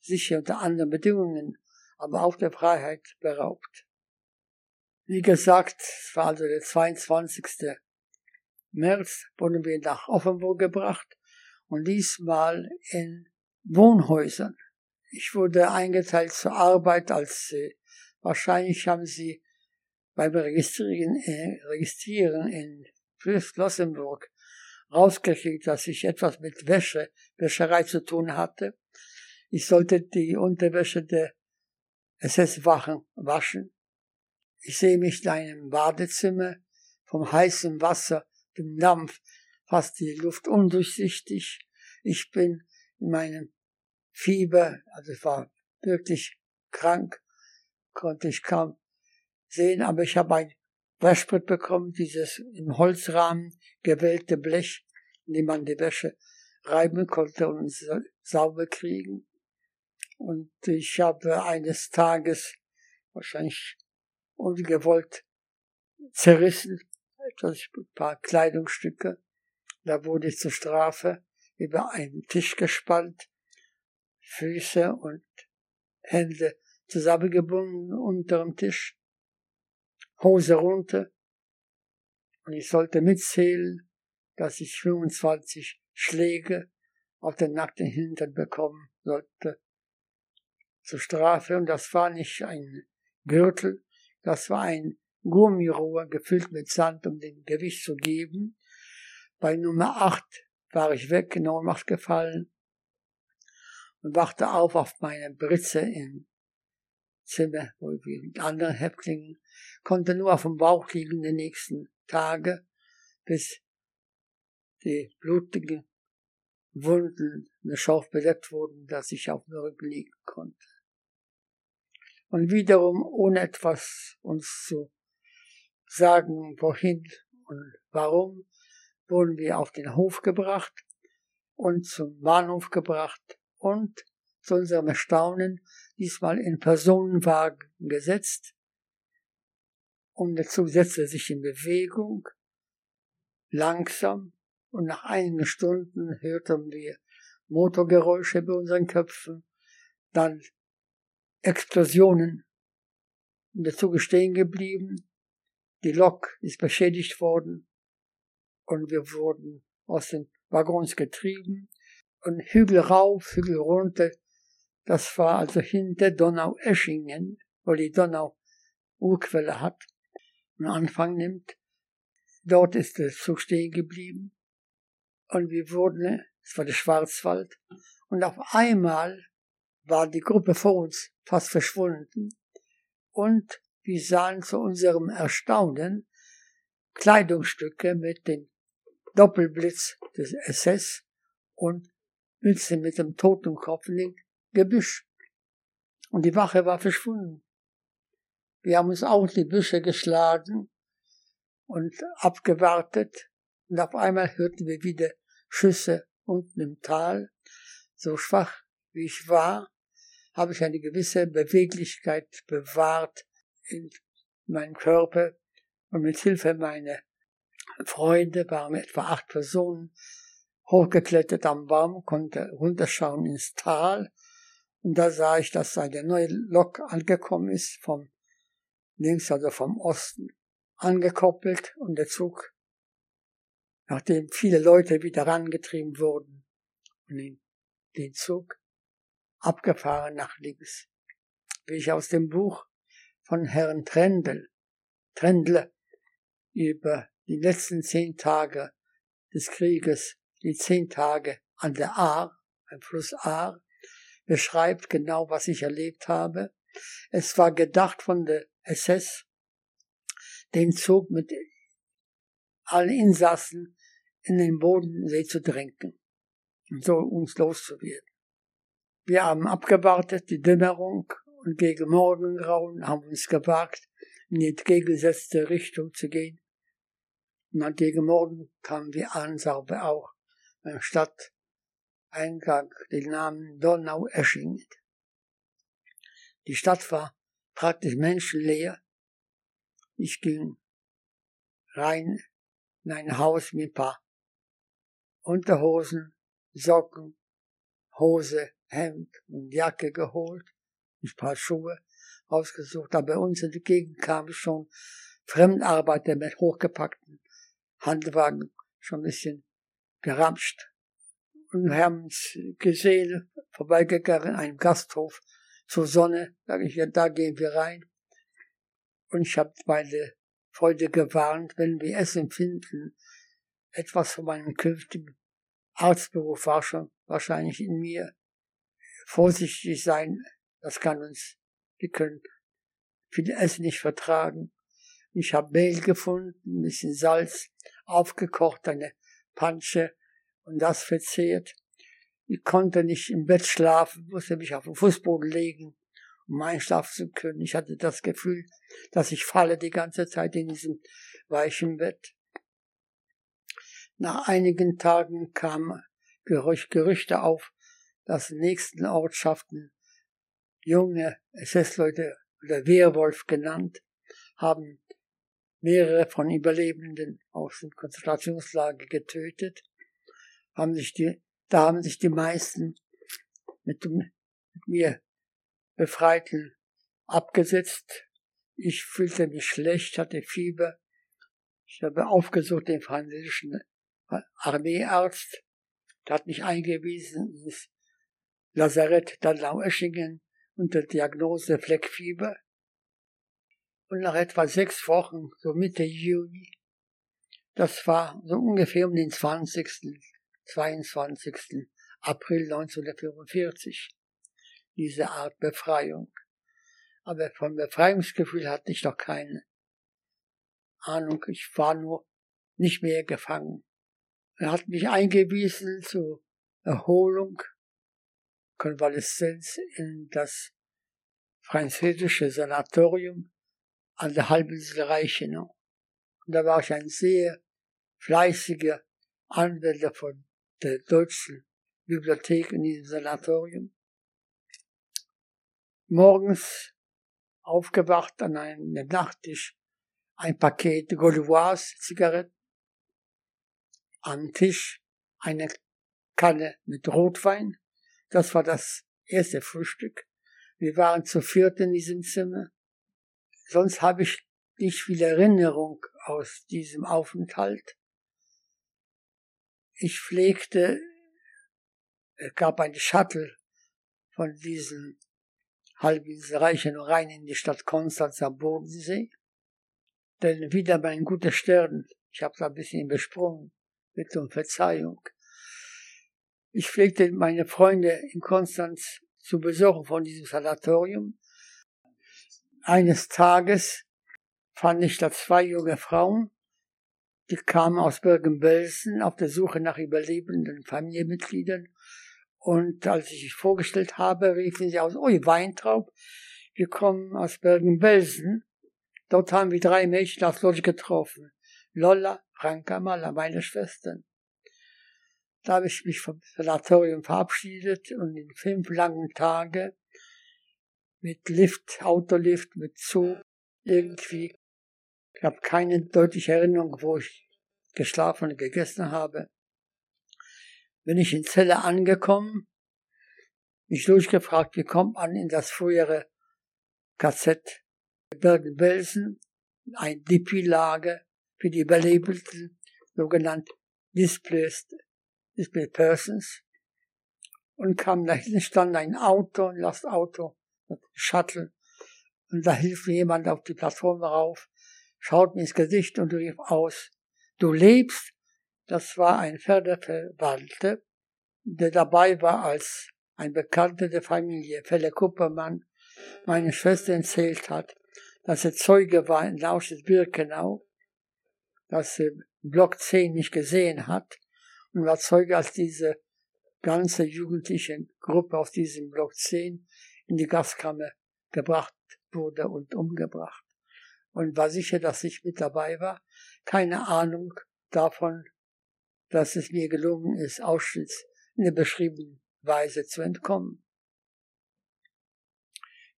sicher unter anderen Bedingungen, aber auch der Freiheit beraubt. Wie gesagt, es war also der 22. März, wurden wir nach Offenburg gebracht und diesmal in Wohnhäusern. Ich wurde eingeteilt zur Arbeit als äh, wahrscheinlich haben sie beim Registrieren, äh, Registrieren in Flossenburg rausgekriegt, dass ich etwas mit Wäsche, Wäscherei zu tun hatte. Ich sollte die Unterwäsche der SS-Wachen waschen ich sehe mich in einem Badezimmer, vom heißen Wasser, dem Dampf, fast die Luft undurchsichtig. Ich bin in meinem Fieber, also ich war wirklich krank, konnte ich kaum sehen, aber ich habe ein Waschbrett bekommen, dieses im Holzrahmen gewählte Blech, in dem man die Wäsche reiben konnte und sauber kriegen. Und ich habe eines Tages wahrscheinlich ungewollt zerrissen, etwas, ein paar Kleidungsstücke. Da wurde ich zur Strafe über einen Tisch gespannt, Füße und Hände zusammengebunden unter dem Tisch, Hose runter. Und ich sollte mitzählen, dass ich 25 Schläge auf den nackten Hintern bekommen sollte zur Strafe. Und das war nicht ein Gürtel, das war ein Gummirohr gefüllt mit Sand, um dem Gewicht zu geben. Bei Nummer 8 war ich weg, in Ohnmacht gefallen und wachte auf auf meine Britze im Zimmer, wo wir mit anderen Häftlingen, konnte nur auf dem Bauch liegen die nächsten Tage, bis die blutigen Wunden mit Schauf bedeckt wurden, dass ich auf dem Rücken liegen konnte. Und wiederum, ohne etwas uns zu sagen, wohin und warum, wurden wir auf den Hof gebracht und zum Bahnhof gebracht und zu unserem Erstaunen diesmal in Personenwagen gesetzt. Und dazu setzte er sich in Bewegung, langsam, und nach einigen Stunden hörten wir Motorgeräusche bei unseren Köpfen, dann Explosionen. Und ist stehen geblieben, die Lok ist beschädigt worden und wir wurden aus den Waggons getrieben und Hügel rauf, Hügel runter. Das war also hinter Donau-Eschingen, wo die Donau Urquelle hat und Anfang nimmt. Dort ist der Zug stehen geblieben. Und wir wurden, es war der Schwarzwald, und auf einmal war die Gruppe vor uns fast verschwunden. Und wir sahen zu unserem Erstaunen Kleidungsstücke mit dem Doppelblitz des SS und Mütze mit dem Totenkopf. In dem Gebüsch. Und die Wache war verschwunden. Wir haben uns auch die Büsche geschlagen und abgewartet und auf einmal hörten wir wieder Schüsse unten im Tal. So schwach wie ich war, habe ich eine gewisse Beweglichkeit bewahrt in meinem Körper und mit Hilfe meiner Freunde waren etwa acht Personen hochgeklettert am Baum, konnte runterschauen ins Tal und da sah ich, dass eine neue Lok angekommen ist vom links, also vom Osten, angekoppelt und der Zug, nachdem viele Leute wieder rangetrieben wurden und den Zug abgefahren nach links. Wie ich aus dem Buch von Herrn Trendel, Trendle über die letzten zehn Tage des Krieges, die zehn Tage an der Aar, ein Fluss Aar, beschreibt genau, was ich erlebt habe. Es war gedacht von der SS, den Zug mit allen Insassen in den Bodensee zu drängen und so uns loszuwerden. Wir haben abgewartet, die Dämmerung, und gegen Morgengrauen haben uns gewagt, in die entgegengesetzte Richtung zu gehen. Und dann gegen Morgen kamen wir an, Sarbe auch, beim Stadteingang, den Namen Donau-Eschingen. Die Stadt war praktisch menschenleer. Ich ging rein in ein Haus mit ein paar Unterhosen, Socken, Hose, Hemd und Jacke geholt, ein paar Schuhe ausgesucht. Aber bei uns in die Gegend kamen schon Fremdarbeiter mit hochgepackten Handwagen, schon ein bisschen geramscht. Und haben uns gesehen, vorbeigegangen, in einem Gasthof zur Sonne. Sag ich, ja, da gehen wir rein. Und ich habe meine Freunde gewarnt, wenn wir es empfinden, etwas von meinem künftigen Arztberuf war schon wahrscheinlich in mir, vorsichtig sein, das kann uns, wir können viel Essen nicht vertragen. Ich habe Mehl gefunden, ein bisschen Salz, aufgekocht, eine Pansche und das verzehrt. Ich konnte nicht im Bett schlafen, musste mich auf den Fußboden legen, um einschlafen zu können. Ich hatte das Gefühl, dass ich falle die ganze Zeit in diesem weichen Bett. Nach einigen Tagen kam Gerüchte auf, dass in nächsten Ortschaften junge SS-Leute oder Wehrwolf genannt, haben mehrere von Überlebenden aus dem Konzentrationslager getötet, haben sich die, da haben sich die meisten mit, dem, mit mir Befreiten abgesetzt. Ich fühlte mich schlecht, hatte Fieber. Ich habe aufgesucht den französischen Armeearzt. Der hat mich eingewiesen ins Lazarett Dadlau-Eschingen unter Diagnose Fleckfieber. Und nach etwa sechs Wochen, so Mitte Juni, das war so ungefähr um den 20., 22. April 1945, diese Art Befreiung. Aber vom Befreiungsgefühl hatte ich doch keine Ahnung. Ich war nur nicht mehr gefangen. Er hat mich eingewiesen zur Erholung, Konvaleszenz in das französische Sanatorium an der Halbinsel Reichenau. Und da war ich ein sehr fleißiger Anwender von der deutschen Bibliothek in diesem Sanatorium. Morgens aufgewacht an einem Nachttisch ein Paket Gauloise Zigaretten, am Tisch eine Kanne mit Rotwein. Das war das erste Frühstück. Wir waren zu viert in diesem Zimmer. Sonst habe ich nicht viel Erinnerung aus diesem Aufenthalt. Ich pflegte, es gab eine Shuttle von diesen Halbinselreichen rein in die Stadt Konstanz am Bodensee. Denn wieder mein guter Stern, ich habe da ein bisschen besprungen, Bitte um Verzeihung. Ich pflegte meine Freunde in Konstanz zu besuchen von diesem Sanatorium. Eines Tages fand ich da zwei junge Frauen, die kamen aus Bergen-Belsen auf der Suche nach überlebenden Familienmitgliedern. Und als ich mich vorgestellt habe, riefen sie aus, ui, Weintraub, wir kommen aus Bergen-Belsen. Dort haben wir drei Mädchen aus Lodge getroffen. Lolla, Franka, Mala, meine Schwestern. Da habe ich mich vom Sanatorium verabschiedet und in fünf langen Tage mit Lift, Autolift, mit Zug, irgendwie. Ich habe keine deutliche Erinnerung, wo ich geschlafen und gegessen habe. Bin ich in Zelle angekommen, mich durchgefragt, wie kommt man in das frühere KZ Bergen-Belsen, ein DP-Lager für die Überlebenden, sogenannt Displaced, Displaced Persons. Und kam dahin, stand ein Auto, ein Lastauto, ein Shuttle. Und da hilft mir jemand auf die Plattform rauf, schaut mir ins Gesicht und rief aus, du lebst? Das war ein Förderverwalter, der dabei war als ein Bekannter der Familie, Felle Kuppermann, meine Schwester erzählt hat, dass er Zeuge war in Lausches-Birkenau, dass er Block 10 nicht gesehen hat und war Zeuge, als diese ganze jugendliche Gruppe aus diesem Block 10 in die Gaskammer gebracht wurde und umgebracht. Und war sicher, dass ich mit dabei war. Keine Ahnung davon, dass es mir gelungen ist, Auschwitz in der beschriebenen Weise zu entkommen.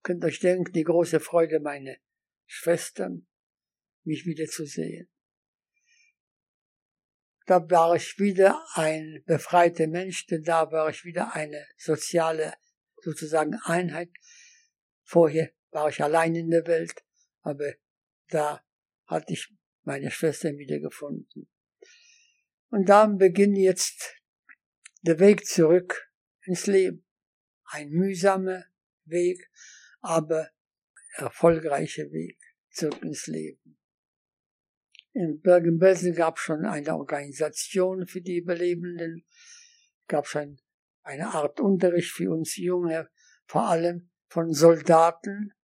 Könnt euch denken, die große Freude meine Schwestern, mich wiederzusehen. Da war ich wieder ein befreiter Mensch, denn da war ich wieder eine soziale, sozusagen Einheit. Vorher war ich allein in der Welt, aber da hatte ich meine Schwester wiedergefunden. Und da beginnt jetzt der Weg zurück ins Leben. Ein mühsamer Weg, aber erfolgreicher Weg zurück ins Leben. In Bergen-Belsen gab es schon eine Organisation für die Überlebenden, gab schon eine Art Unterricht für uns Junge, vor allem von Soldaten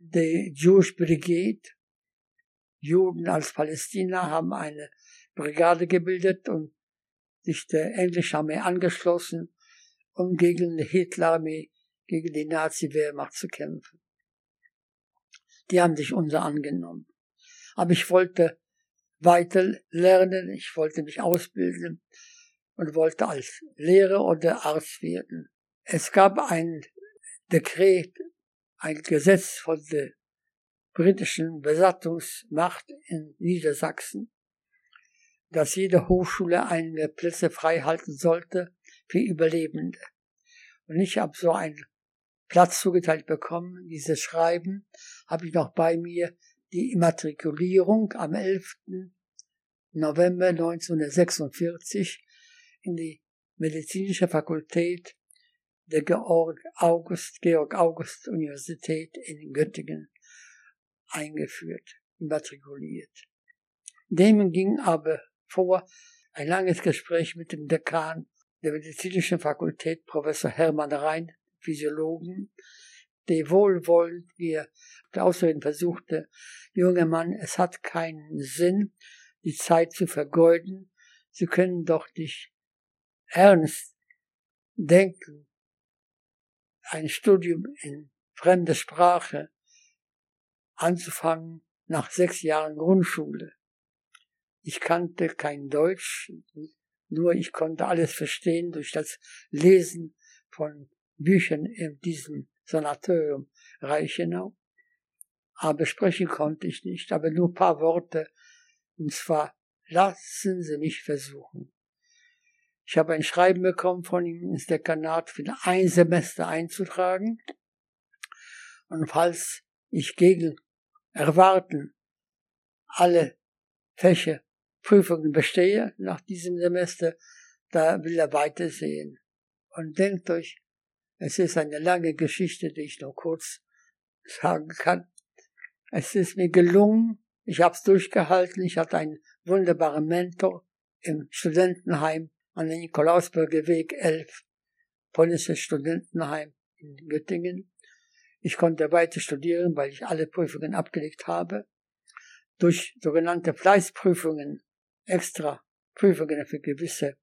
der Jewish Brigade. Juden als Palästina haben eine Brigade gebildet und sich der englischen Armee angeschlossen, um gegen die Hitlerarmee, gegen die Nazi-Wehrmacht zu kämpfen die haben sich unser angenommen. Aber ich wollte weiter lernen, ich wollte mich ausbilden und wollte als Lehrer oder Arzt werden. Es gab ein Dekret, ein Gesetz von der britischen Besatzungsmacht in Niedersachsen, dass jede Hochschule einige Plätze frei halten sollte für Überlebende. Und ich habe so einen Platz zugeteilt bekommen. Dieses Schreiben habe ich noch bei mir. Die Immatrikulierung am 11. November 1946 in die medizinische Fakultät der Georg August, Georg August Universität in Göttingen eingeführt, immatrikuliert. Dem ging aber vor ein langes Gespräch mit dem Dekan der medizinischen Fakultät, Professor Hermann Rhein, Physiologen, der wohlwollend mir außerdem versuchte, junger Mann, es hat keinen Sinn, die Zeit zu vergeuden. Sie können doch nicht ernst denken, ein Studium in fremder Sprache anzufangen nach sechs Jahren Grundschule. Ich kannte kein Deutsch, nur ich konnte alles verstehen durch das Lesen von Büchern in diesem Sanatorium Reichenau. Aber sprechen konnte ich nicht, aber nur paar Worte. Und zwar, lassen Sie mich versuchen. Ich habe ein Schreiben bekommen von ihm ins Dekanat für ein Semester einzutragen. Und falls ich gegen Erwarten alle Fächer Prüfungen bestehe nach diesem Semester, da will er weitersehen. Und denkt euch, es ist eine lange Geschichte, die ich noch kurz sagen kann. Es ist mir gelungen, ich habe es durchgehalten, ich hatte einen wunderbaren Mentor im Studentenheim an der Nikolausberger Weg 11, polnisches Studentenheim in Göttingen. Ich konnte weiter studieren, weil ich alle Prüfungen abgelegt habe. Durch sogenannte Fleißprüfungen, extra Prüfungen für gewisse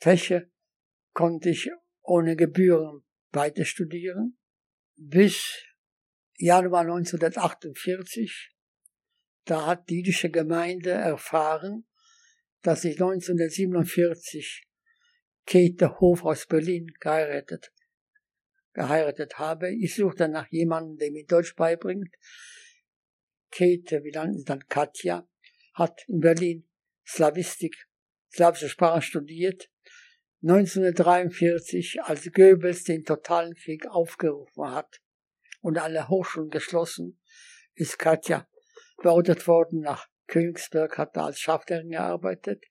Fächer, konnte ich ohne Gebühren weiter studieren. Bis Januar 1948, da hat die jüdische Gemeinde erfahren, dass ich 1947 Käthe Hof aus Berlin geheiratet geheiratet habe. Ich suchte nach jemandem, der mir Deutsch beibringt. Käthe, wie dann, dann Katja, hat in Berlin Slavistik, slawische Sprache studiert. 1943, als Goebbels den totalen Krieg aufgerufen hat und alle Hochschulen geschlossen, ist Katja beordert worden nach Königsberg, hat da als Schafterin gearbeitet,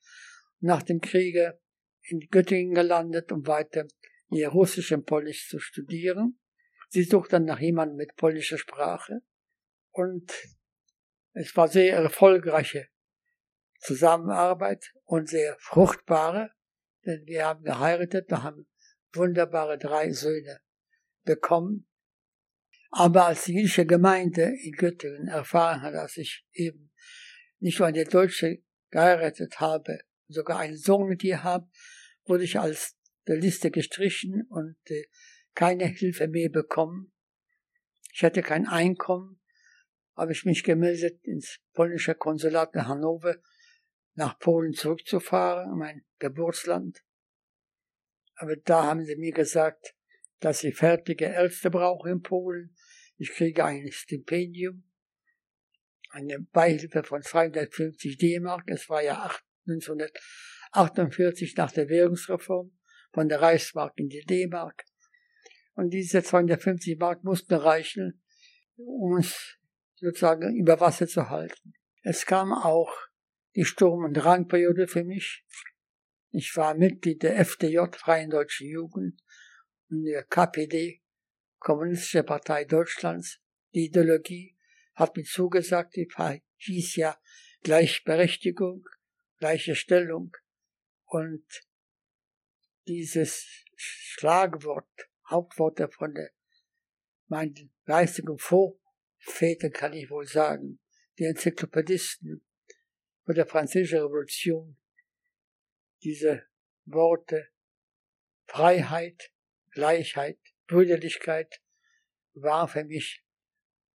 nach dem Kriege in Göttingen gelandet und weiter ihr Russisch und Polnisch zu studieren. Sie sucht dann nach jemandem mit polnischer Sprache und es war sehr erfolgreiche Zusammenarbeit und sehr fruchtbare, denn wir haben geheiratet, wir haben wunderbare drei Söhne bekommen. Aber als die jüdische Gemeinde in Göttingen erfahren hat, dass ich eben nicht nur eine Deutsche geheiratet habe, sogar einen Sohn mit ihr habe, wurde ich als der Liste gestrichen und äh, keine Hilfe mehr bekommen. Ich hatte kein Einkommen, habe ich mich gemeldet ins polnische Konsulat in Hannover, nach Polen zurückzufahren, mein Geburtsland. Aber da haben sie mir gesagt, dass ich fertige Ärzte brauche in Polen. Ich kriege ein Stipendium, eine Beihilfe von 250 D-Mark. Es war ja 1948 nach der Währungsreform von der Reichsmark in die D-Mark. Und diese 250 Mark mussten reichen, um uns sozusagen über Wasser zu halten. Es kam auch die Sturm- und Drangperiode für mich. Ich war Mitglied der FDJ, Freien Deutschen Jugend, und der KPD, Kommunistische Partei Deutschlands. Die Ideologie hat mir zugesagt, die hieß ja Gleichberechtigung, gleiche Stellung und dieses Schlagwort, Hauptwort von der, meinen geistigen Vorvätern kann ich wohl sagen, die Enzyklopädisten von der Französischen Revolution, diese Worte Freiheit, Gleichheit, Brüderlichkeit waren für mich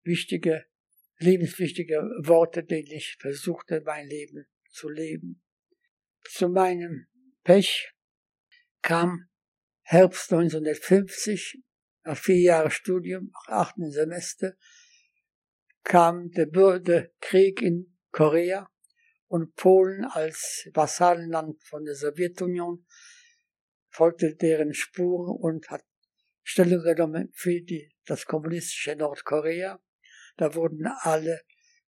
wichtige, lebenswichtige Worte, denen ich versuchte, mein Leben zu leben. Zu meinem Pech kam Herbst 1950, nach vier Jahren Studium, nach achten Semester, kam der Bürgerkrieg in Korea und Polen als Vassallenland von der Sowjetunion folgte deren Spuren und hat Stellung genommen für die, das kommunistische Nordkorea. Da wurden alle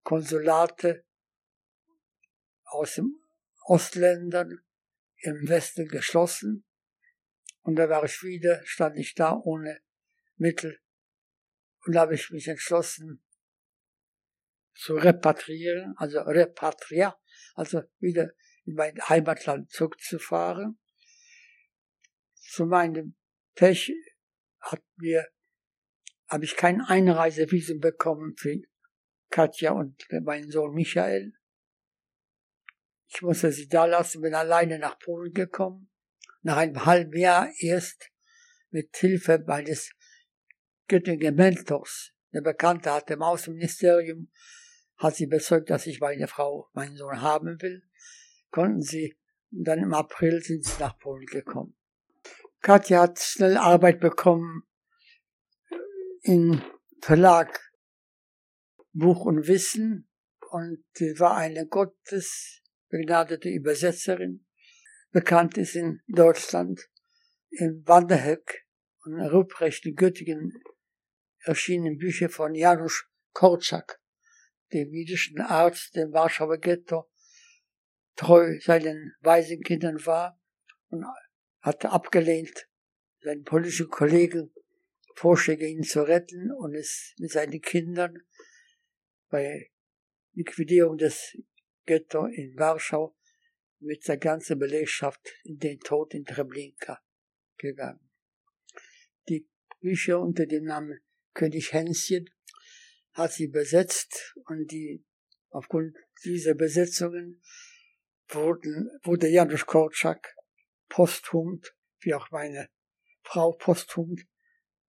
Konsulate aus den Ostländern im Westen geschlossen. Und da war ich wieder, stand ich da ohne Mittel. Und da habe ich mich entschlossen, zu repatriieren, also repatria, also wieder in mein Heimatland zurückzufahren. Zu meinem Pech hat mir, habe ich kein Einreisevisum bekommen für Katja und meinen Sohn Michael. Ich musste sie da lassen, bin alleine nach Polen gekommen. Nach einem halben Jahr erst mit Hilfe meines Göttingen Mentors. Der Bekannte hat im Außenministerium, hat sie bezeugt, dass ich meine Frau, meinen Sohn haben will. Konnten sie, dann im April sind sie nach Polen gekommen. Katja hat schnell Arbeit bekommen im Verlag Buch und Wissen und war eine gottesbegnadete Übersetzerin. Bekannt ist in Deutschland in Wanderheck und Ruprecht in Göttingen erschienen Bücher von Janusz Korczak, dem jüdischen Arzt dem Warschauer Ghetto, treu seinen Waisenkindern war und hatte abgelehnt, seinen politischen Kollegen Vorschläge, ihn zu retten und es mit seinen Kindern bei Liquidierung des Ghetto in Warschau mit der ganzen Belegschaft in den Tod in Treblinka gegangen. Die Bücher unter dem Namen König Hänschen hat sie besetzt und die aufgrund dieser Besetzungen wurden, wurde Janusz Korczak posthum, wie auch meine Frau posthum,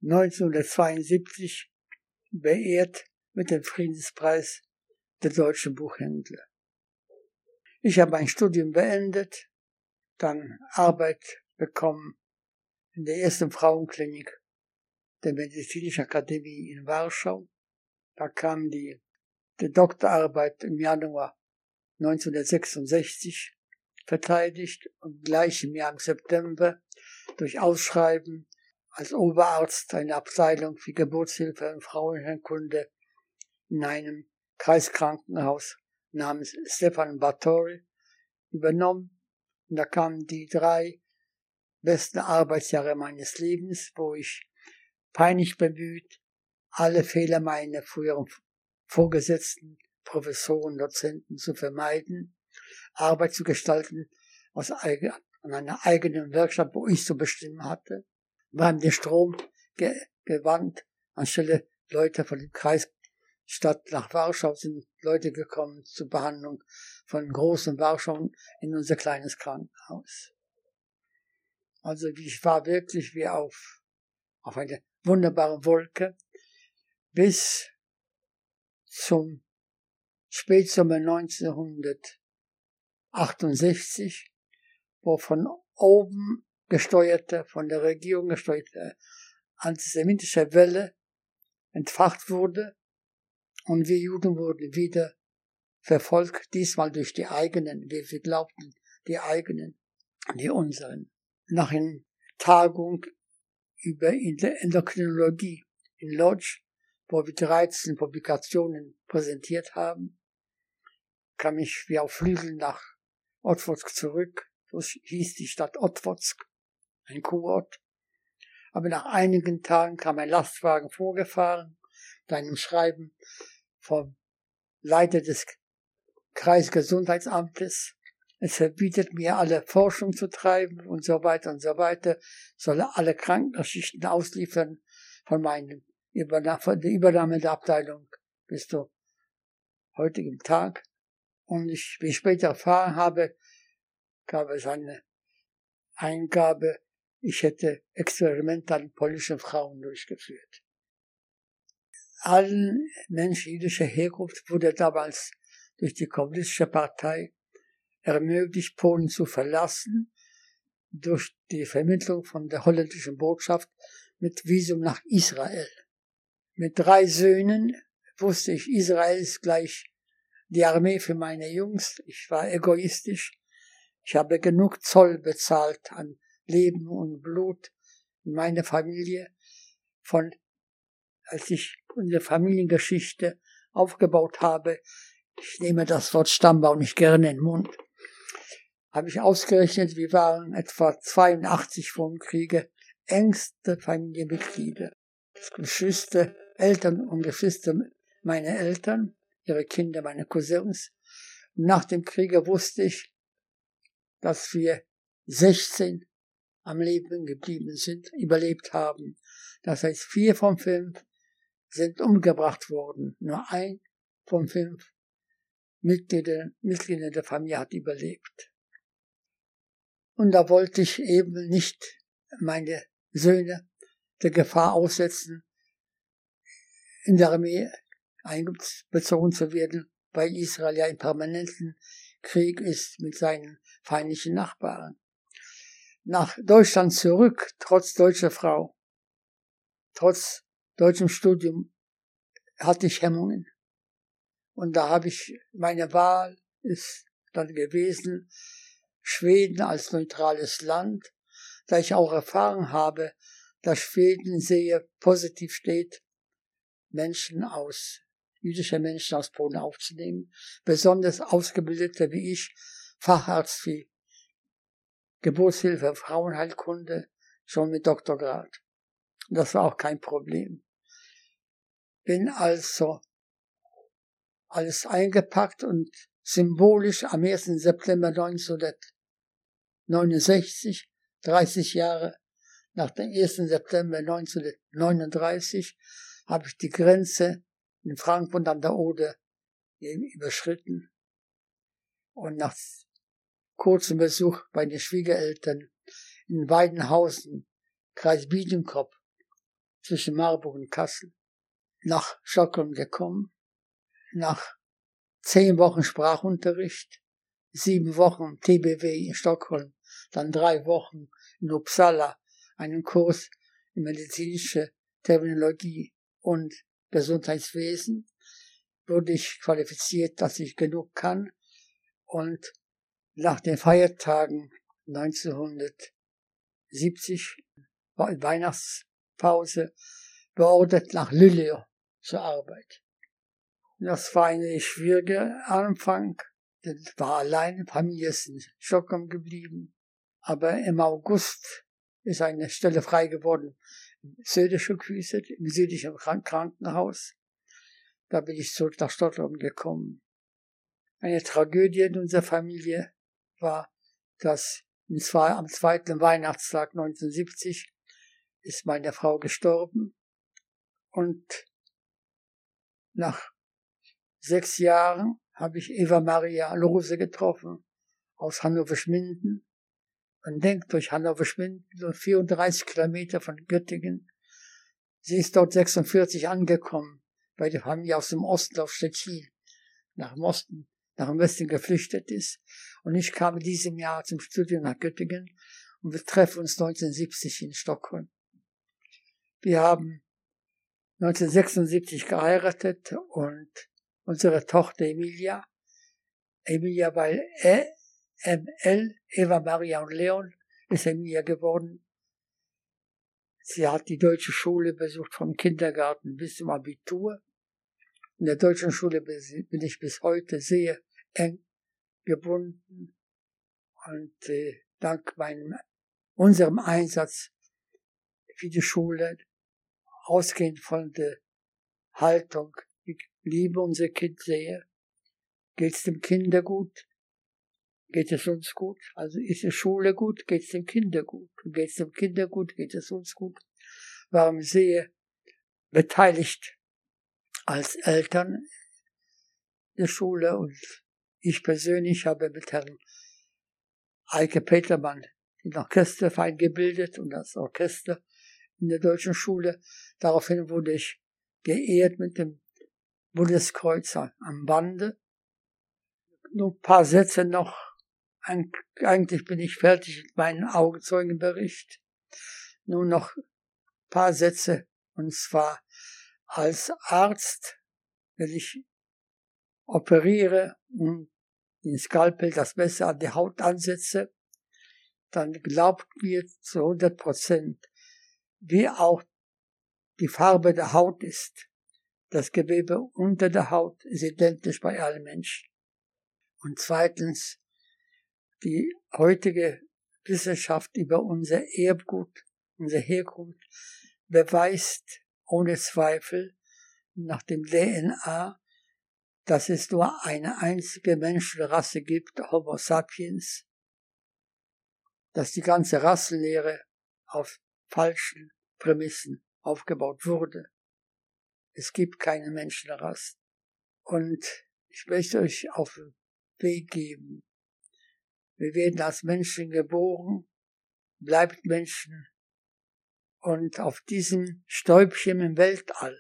1972 beehrt mit dem Friedenspreis der deutschen Buchhändler. Ich habe mein Studium beendet, dann Arbeit bekommen in der ersten Frauenklinik der Medizinischen Akademie in Warschau. Da kam die, die Doktorarbeit im Januar 1966 verteidigt und gleich im Jahr im September durch Ausschreiben als Oberarzt eine Abteilung für Geburtshilfe und Frauenheilkunde in einem Kreiskrankenhaus namens Stefan Batori übernommen. Und da kamen die drei besten Arbeitsjahre meines Lebens, wo ich peinlich bemüht, alle Fehler meiner früheren Vorgesetzten, Professoren, Dozenten zu vermeiden, Arbeit zu gestalten aus an einer eigenen Werkstatt, wo ich zu bestimmen hatte. Wir haben den Strom ge gewandt, anstelle Leute von dem Kreisstadt nach Warschau sind Leute gekommen zur Behandlung von großen Warschau in unser kleines Krankenhaus. Also ich war wirklich wie auf, auf eine wunderbare Wolke bis zum Spätsommer 1968, wo von oben gesteuerte, von der Regierung gesteuerte antisemitische Welle entfacht wurde und wir Juden wurden wieder verfolgt, diesmal durch die eigenen, wie wir glaubten, die eigenen, die unseren. Nach einer Tagung über Endokrinologie in Lodz, wo wir 13 Publikationen präsentiert haben, kam ich wie auf Flügeln nach Otwotsk zurück. So hieß die Stadt Otwotsk ein Kurort. Aber nach einigen Tagen kam ein Lastwagen vorgefahren mit einem Schreiben vom Leiter des Kreisgesundheitsamtes. Es verbietet mir, alle Forschung zu treiben und so weiter und so weiter. Solle alle Krankengeschichten ausliefern von meinem Übernahme, von der Übernahme der Abteilung bis zu heutigem Tag. Und ich, wie ich später erfahren habe, gab es eine Eingabe ich hätte Experimente an polnischen Frauen durchgeführt. Allen Menschen jüdischer Herkunft wurde damals durch die kommunistische Partei ermöglicht, Polen zu verlassen, durch die Vermittlung von der holländischen Botschaft mit Visum nach Israel. Mit drei Söhnen wusste ich, Israel ist gleich die Armee für meine Jungs. Ich war egoistisch. Ich habe genug Zoll bezahlt an Leben und Blut in meiner Familie von, als ich unsere Familiengeschichte aufgebaut habe. Ich nehme das Wort Stammbaum nicht gerne in den Mund. Habe ich ausgerechnet, wir waren etwa 82 vor dem Kriege engste Familienmitglieder. Geschwister, Eltern und Geschwister meine Eltern, ihre Kinder, meine Cousins. Nach dem Kriege wusste ich, dass wir 16 am Leben geblieben sind, überlebt haben. Das heißt, vier von fünf sind umgebracht worden. Nur ein von fünf Mitglieder, Mitglieder der Familie hat überlebt. Und da wollte ich eben nicht meine Söhne der Gefahr aussetzen, in der Armee einbezogen zu werden, weil Israel ja im permanenten Krieg ist mit seinen feindlichen Nachbarn. Nach Deutschland zurück, trotz deutscher Frau, trotz deutschem Studium, hatte ich Hemmungen. Und da habe ich, meine Wahl ist dann gewesen, Schweden als neutrales Land, da ich auch erfahren habe, dass Schweden sehr positiv steht, Menschen aus jüdische Menschen aus Polen aufzunehmen, besonders ausgebildete wie ich, Facharzt wie Geburtshilfe, Frauenheilkunde, schon mit Doktorgrad. Das war auch kein Problem. Bin also alles eingepackt und symbolisch am 1. September 1969, 30 Jahre nach dem 1. September 1939, habe ich die Grenze in Frankfurt an der Oder überschritten. Und nach kurzem Besuch bei den Schwiegereltern in Weidenhausen, Kreis Biedenkopf, zwischen Marburg und Kassel, nach Stockholm gekommen. Nach zehn Wochen Sprachunterricht, sieben Wochen TBW in Stockholm, dann drei Wochen in Uppsala, einen Kurs in medizinische Terminologie und Gesundheitswesen wurde ich qualifiziert, dass ich genug kann. Und nach den Feiertagen 1970, Weihnachtspause, beordert nach Lilleo zur Arbeit. Das war eine schwierige Anfang, denn war allein, Familie ist in Stockholm geblieben. Aber im August ist eine Stelle frei geworden Södische Küche im südlichen Krankenhaus. Da bin ich zurück nach Stockholm gekommen. Eine Tragödie in unserer Familie war, dass am zweiten Weihnachtstag 1970 ist meine Frau gestorben und nach sechs Jahren habe ich Eva Maria Lose getroffen aus Hannover-Schminden man denkt durch Hannover-Schwinden, so 34 Kilometer von Göttingen. Sie ist dort 46 angekommen, weil die Familie aus dem Osten auf Stettin nach dem Osten, nach dem Westen geflüchtet ist. Und ich kam in diesem Jahr zum Studium nach Göttingen und wir treffen uns 1970 in Stockholm. Wir haben 1976 geheiratet und unsere Tochter Emilia, Emilia, weil er, ML, Eva Maria und Leon, ist Emilia geworden. Sie hat die deutsche Schule besucht vom Kindergarten bis zum Abitur. In der deutschen Schule bin ich bis heute sehr eng gebunden und äh, dank meinem, unserem Einsatz für die Schule, ausgehend von der Haltung, ich liebe unser Kind sehr, geht es dem Kinder gut, geht es uns gut. Also ist die Schule gut, geht es den Kindern gut. Geht es den Kindern gut, geht es uns gut. Waren sehr beteiligt als Eltern der Schule und ich persönlich habe mit Herrn Eike Petermann den Orchesterverein gebildet und das Orchester in der deutschen Schule. Daraufhin wurde ich geehrt mit dem Bundeskreuz am Bande. Nur ein paar Sätze noch eigentlich bin ich fertig mit meinem Augenzeugenbericht. Nur noch ein paar Sätze. Und zwar als Arzt, wenn ich operiere und den Skalpel das Messer an die Haut ansetze, dann glaubt mir zu 100 Prozent, wie auch die Farbe der Haut ist. Das Gewebe unter der Haut ist identisch bei allen Menschen. Und zweitens, die heutige Wissenschaft über unser Erbgut, unser Herkunft, beweist ohne Zweifel nach dem DNA, dass es nur eine einzige Menschenrasse gibt, Homo sapiens, dass die ganze Rassenlehre auf falschen Prämissen aufgebaut wurde. Es gibt keine Menschenrasse. Und ich möchte euch auf den Weg geben. Wir werden als Menschen geboren, bleibt Menschen. Und auf diesem Stäubchen im Weltall,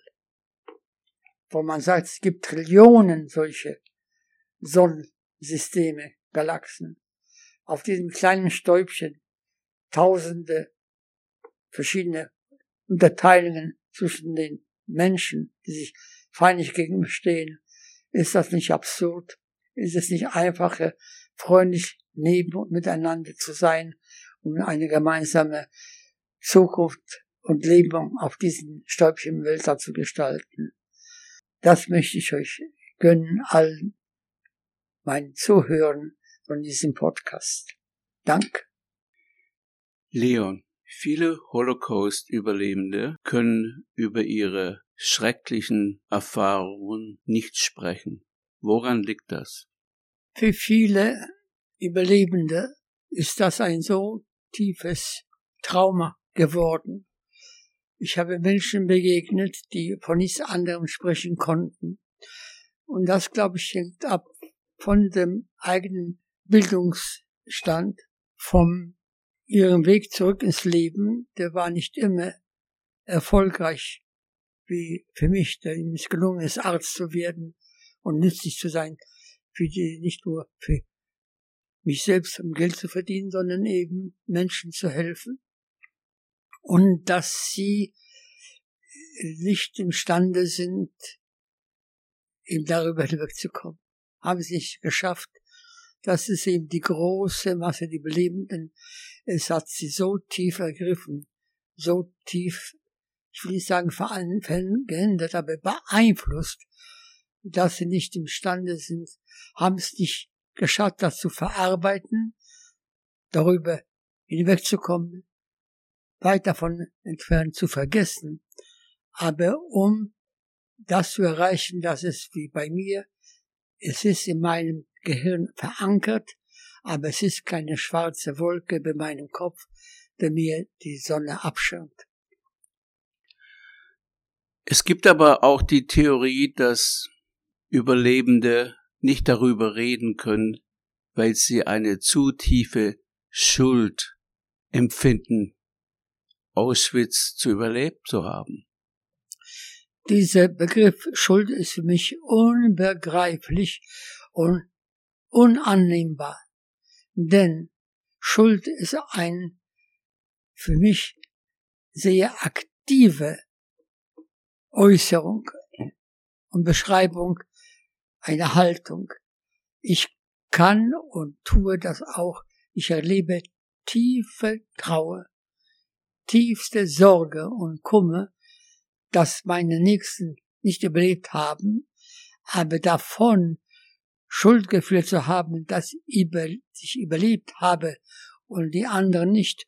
wo man sagt, es gibt Trillionen solche Sonnensysteme, Galaxen, auf diesem kleinen Stäubchen tausende verschiedene Unterteilungen zwischen den Menschen, die sich feindlich gegenüberstehen. Ist das nicht absurd? Ist es nicht einfacher, freundlich neben und miteinander zu sein, um eine gemeinsame Zukunft und Leben auf diesem Stäubchen Weltall zu gestalten? Das möchte ich euch gönnen, allen meinen Zuhörern von diesem Podcast. Dank. Leon, viele Holocaust-Überlebende können über ihre schrecklichen Erfahrungen nicht sprechen. Woran liegt das? Für viele Überlebende ist das ein so tiefes Trauma geworden. Ich habe Menschen begegnet, die von nichts anderem sprechen konnten. Und das, glaube ich, hängt ab von dem eigenen Bildungsstand, vom ihrem Weg zurück ins Leben, der war nicht immer erfolgreich, wie für mich, der ihm es gelungen ist, Arzt zu werden und nützlich zu sein, für die, nicht nur für mich selbst, um Geld zu verdienen, sondern eben Menschen zu helfen. Und dass sie nicht imstande sind, eben darüber (laughs) hinwegzukommen. Haben sie nicht geschafft, das ist eben die große Masse, die Belebenden. Es hat sie so tief ergriffen, so tief, ich will nicht sagen vor allen Fällen gehindert, aber beeinflusst, dass sie nicht imstande sind, haben es nicht geschafft, das zu verarbeiten, darüber hinwegzukommen, weit davon entfernt zu vergessen. Aber um das zu erreichen, dass es wie bei mir, es ist in meinem Gehirn verankert, aber es ist keine schwarze Wolke bei meinem Kopf, der mir die Sonne abschirmt. Es gibt aber auch die Theorie, dass Überlebende nicht darüber reden können, weil sie eine zu tiefe Schuld empfinden, Auschwitz zu überlebt zu haben. Dieser Begriff Schuld ist für mich unbegreiflich und unannehmbar. Denn Schuld ist ein für mich sehr aktive Äußerung und Beschreibung einer Haltung. Ich kann und tue das auch. Ich erlebe tiefe Trauer, tiefste Sorge und Kummer, dass meine Nächsten nicht überlebt haben, aber davon Schuldgefühl zu haben, dass ich überlebt habe und die anderen nicht,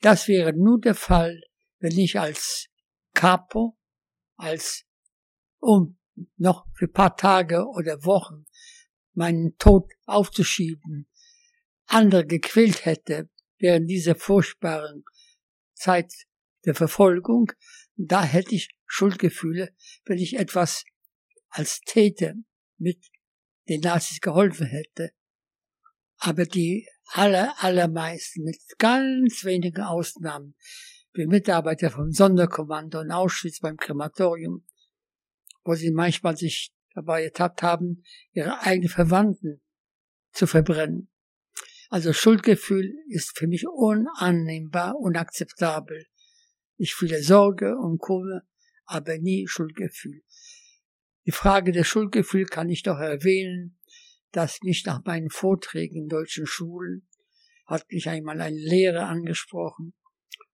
das wäre nur der Fall, wenn ich als Capo, als um noch für paar Tage oder Wochen meinen Tod aufzuschieben, andere gequält hätte während dieser furchtbaren Zeit der Verfolgung, da hätte ich Schuldgefühle, wenn ich etwas als Täter mit den Nazis geholfen hätte. Aber die aller, allermeisten, mit ganz wenigen Ausnahmen, wie Mitarbeiter vom Sonderkommando in Auschwitz beim Krematorium, wo sie manchmal sich dabei ertappt haben, ihre eigenen Verwandten zu verbrennen. Also Schuldgefühl ist für mich unannehmbar, unakzeptabel. Ich fühle Sorge und Kummer, aber nie Schuldgefühl. Die Frage des Schuldgefühls kann ich doch erwähnen, dass mich nach meinen Vorträgen in deutschen Schulen hat mich einmal ein Lehrer angesprochen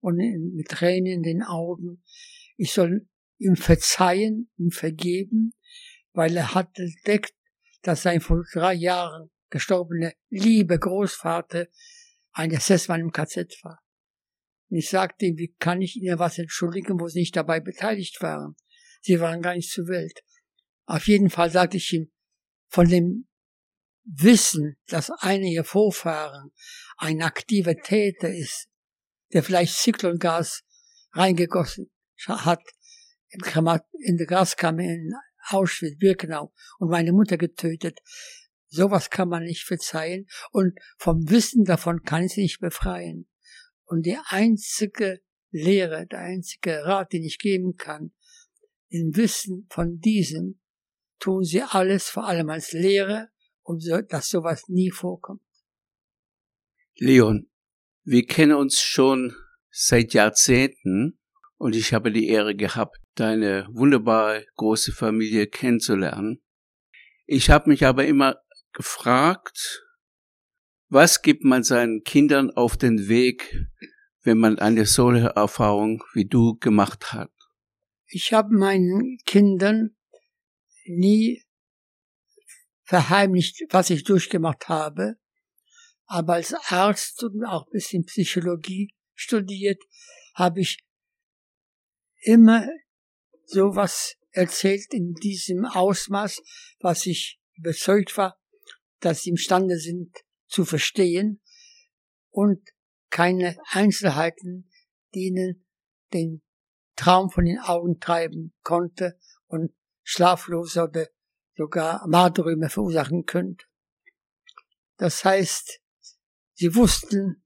und mit Tränen in den Augen, ich soll ihm verzeihen, ihm vergeben, weil er hat entdeckt, dass sein vor drei Jahren gestorbene liebe Großvater ein SS-Mann im KZ war. Und ich sagte ihm, wie kann ich Ihnen was entschuldigen, wo Sie nicht dabei beteiligt waren? Sie waren gar nicht zur Welt. Auf jeden Fall sagte ich ihm, von dem Wissen, dass einer Ihr Vorfahren ein aktiver Täter ist, der vielleicht Zyklongas reingegossen hat in der Gaskammer in Auschwitz, Birkenau und meine Mutter getötet. Sowas kann man nicht verzeihen und vom Wissen davon kann ich sie nicht befreien. Und die einzige Lehre, der einzige Rat, den ich geben kann, im Wissen von diesem tun sie alles, vor allem als Lehre, um so, dass sowas nie vorkommt. Leon, wir kennen uns schon seit Jahrzehnten und ich habe die Ehre gehabt, deine wunderbare große Familie kennenzulernen. Ich habe mich aber immer gefragt, was gibt man seinen Kindern auf den Weg, wenn man eine solche Erfahrung wie du gemacht hat? Ich habe meinen Kindern nie verheimlicht, was ich durchgemacht habe, aber als Arzt und auch ein bisschen Psychologie studiert, habe ich immer sowas erzählt in diesem Ausmaß, was ich überzeugt war, dass sie imstande sind zu verstehen und keine Einzelheiten, die ihnen den Traum von den Augen treiben konnte und schlaflose oder sogar Marträume verursachen könnte. Das heißt, sie wussten,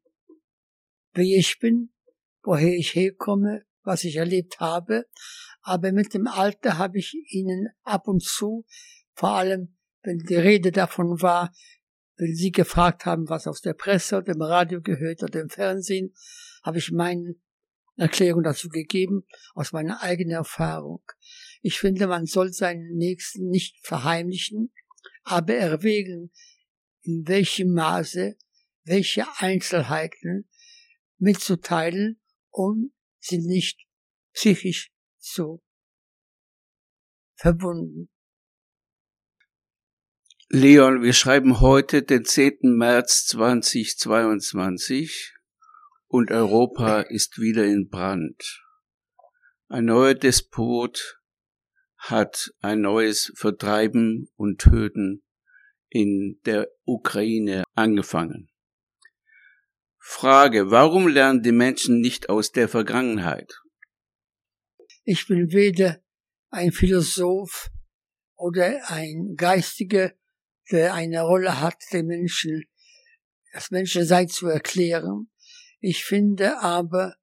wie ich bin, woher ich herkomme, was ich erlebt habe, aber mit dem Alter habe ich ihnen ab und zu, vor allem wenn die Rede davon war, wenn sie gefragt haben, was aus der Presse oder im Radio gehört oder im Fernsehen, habe ich meine Erklärung dazu gegeben, aus meiner eigenen Erfahrung. Ich finde, man soll seinen Nächsten nicht verheimlichen, aber erwägen, in welchem Maße welche Einzelheiten mitzuteilen, um sie nicht psychisch zu verbunden. Leon, wir schreiben heute den 10. März 2022 und Europa ist wieder in Brand. Ein neuer Despot hat ein neues Vertreiben und Töten in der Ukraine angefangen. Frage, warum lernen die Menschen nicht aus der Vergangenheit? Ich bin weder ein Philosoph oder ein Geistiger, der eine Rolle hat, den Menschen, das Menschensein zu erklären. Ich finde aber,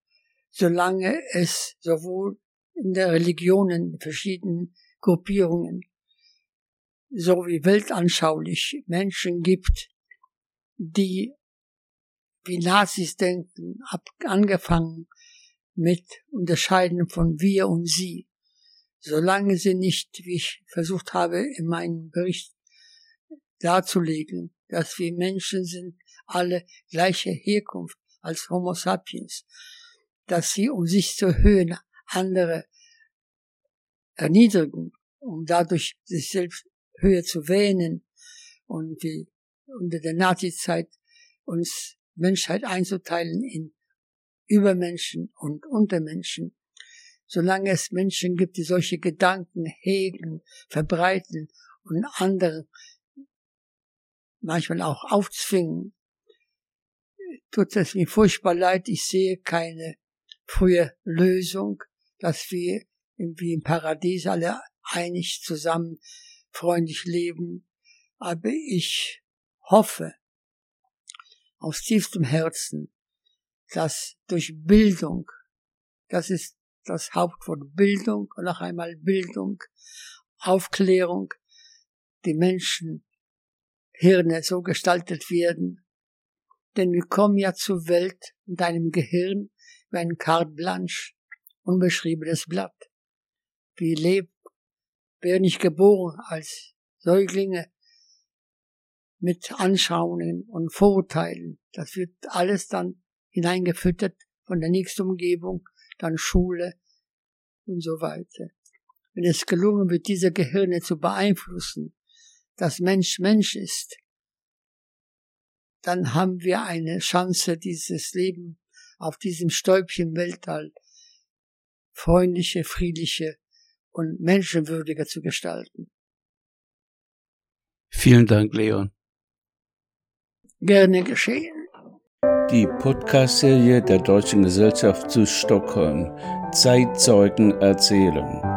solange es sowohl in der Religionen, verschiedenen Gruppierungen, sowie weltanschaulich Menschen gibt, die wie Nazis denken, ab, angefangen mit Unterscheiden von wir und sie. Solange sie nicht, wie ich versucht habe, in meinem Bericht darzulegen, dass wir Menschen sind, alle gleiche Herkunft als Homo sapiens, dass sie, um sich zu erhöhen, andere erniedrigen, um dadurch sich selbst höher zu wähnen und wie unter der Nazizeit uns Menschheit einzuteilen in Übermenschen und Untermenschen. Solange es Menschen gibt, die solche Gedanken hegen, verbreiten und anderen manchmal auch aufzwingen, tut es mir furchtbar leid. Ich sehe keine frühe Lösung, dass wir wie im Paradies alle einig zusammen freundlich leben. Aber ich hoffe, aus tiefstem Herzen, dass durch Bildung, das ist das Hauptwort Bildung und noch einmal Bildung, Aufklärung, die Menschen Hirne so gestaltet werden, Denn wir kommen ja zur Welt in deinem Gehirn wie ein carte blanche, unbeschriebenes Blatt. Wir leben, werden nicht geboren als Säuglinge mit Anschauungen und Vorurteilen. Das wird alles dann hineingefüttert von der nächsten Umgebung, dann Schule und so weiter. Wenn es gelungen wird, diese Gehirne zu beeinflussen, dass Mensch Mensch ist, dann haben wir eine Chance, dieses Leben auf diesem Stäubchen Weltall freundliche, friedliche und menschenwürdiger zu gestalten. Vielen Dank, Leon. Gerne geschehen. Die Podcast-Serie der Deutschen Gesellschaft zu Stockholm Zeitzeugen erzählen.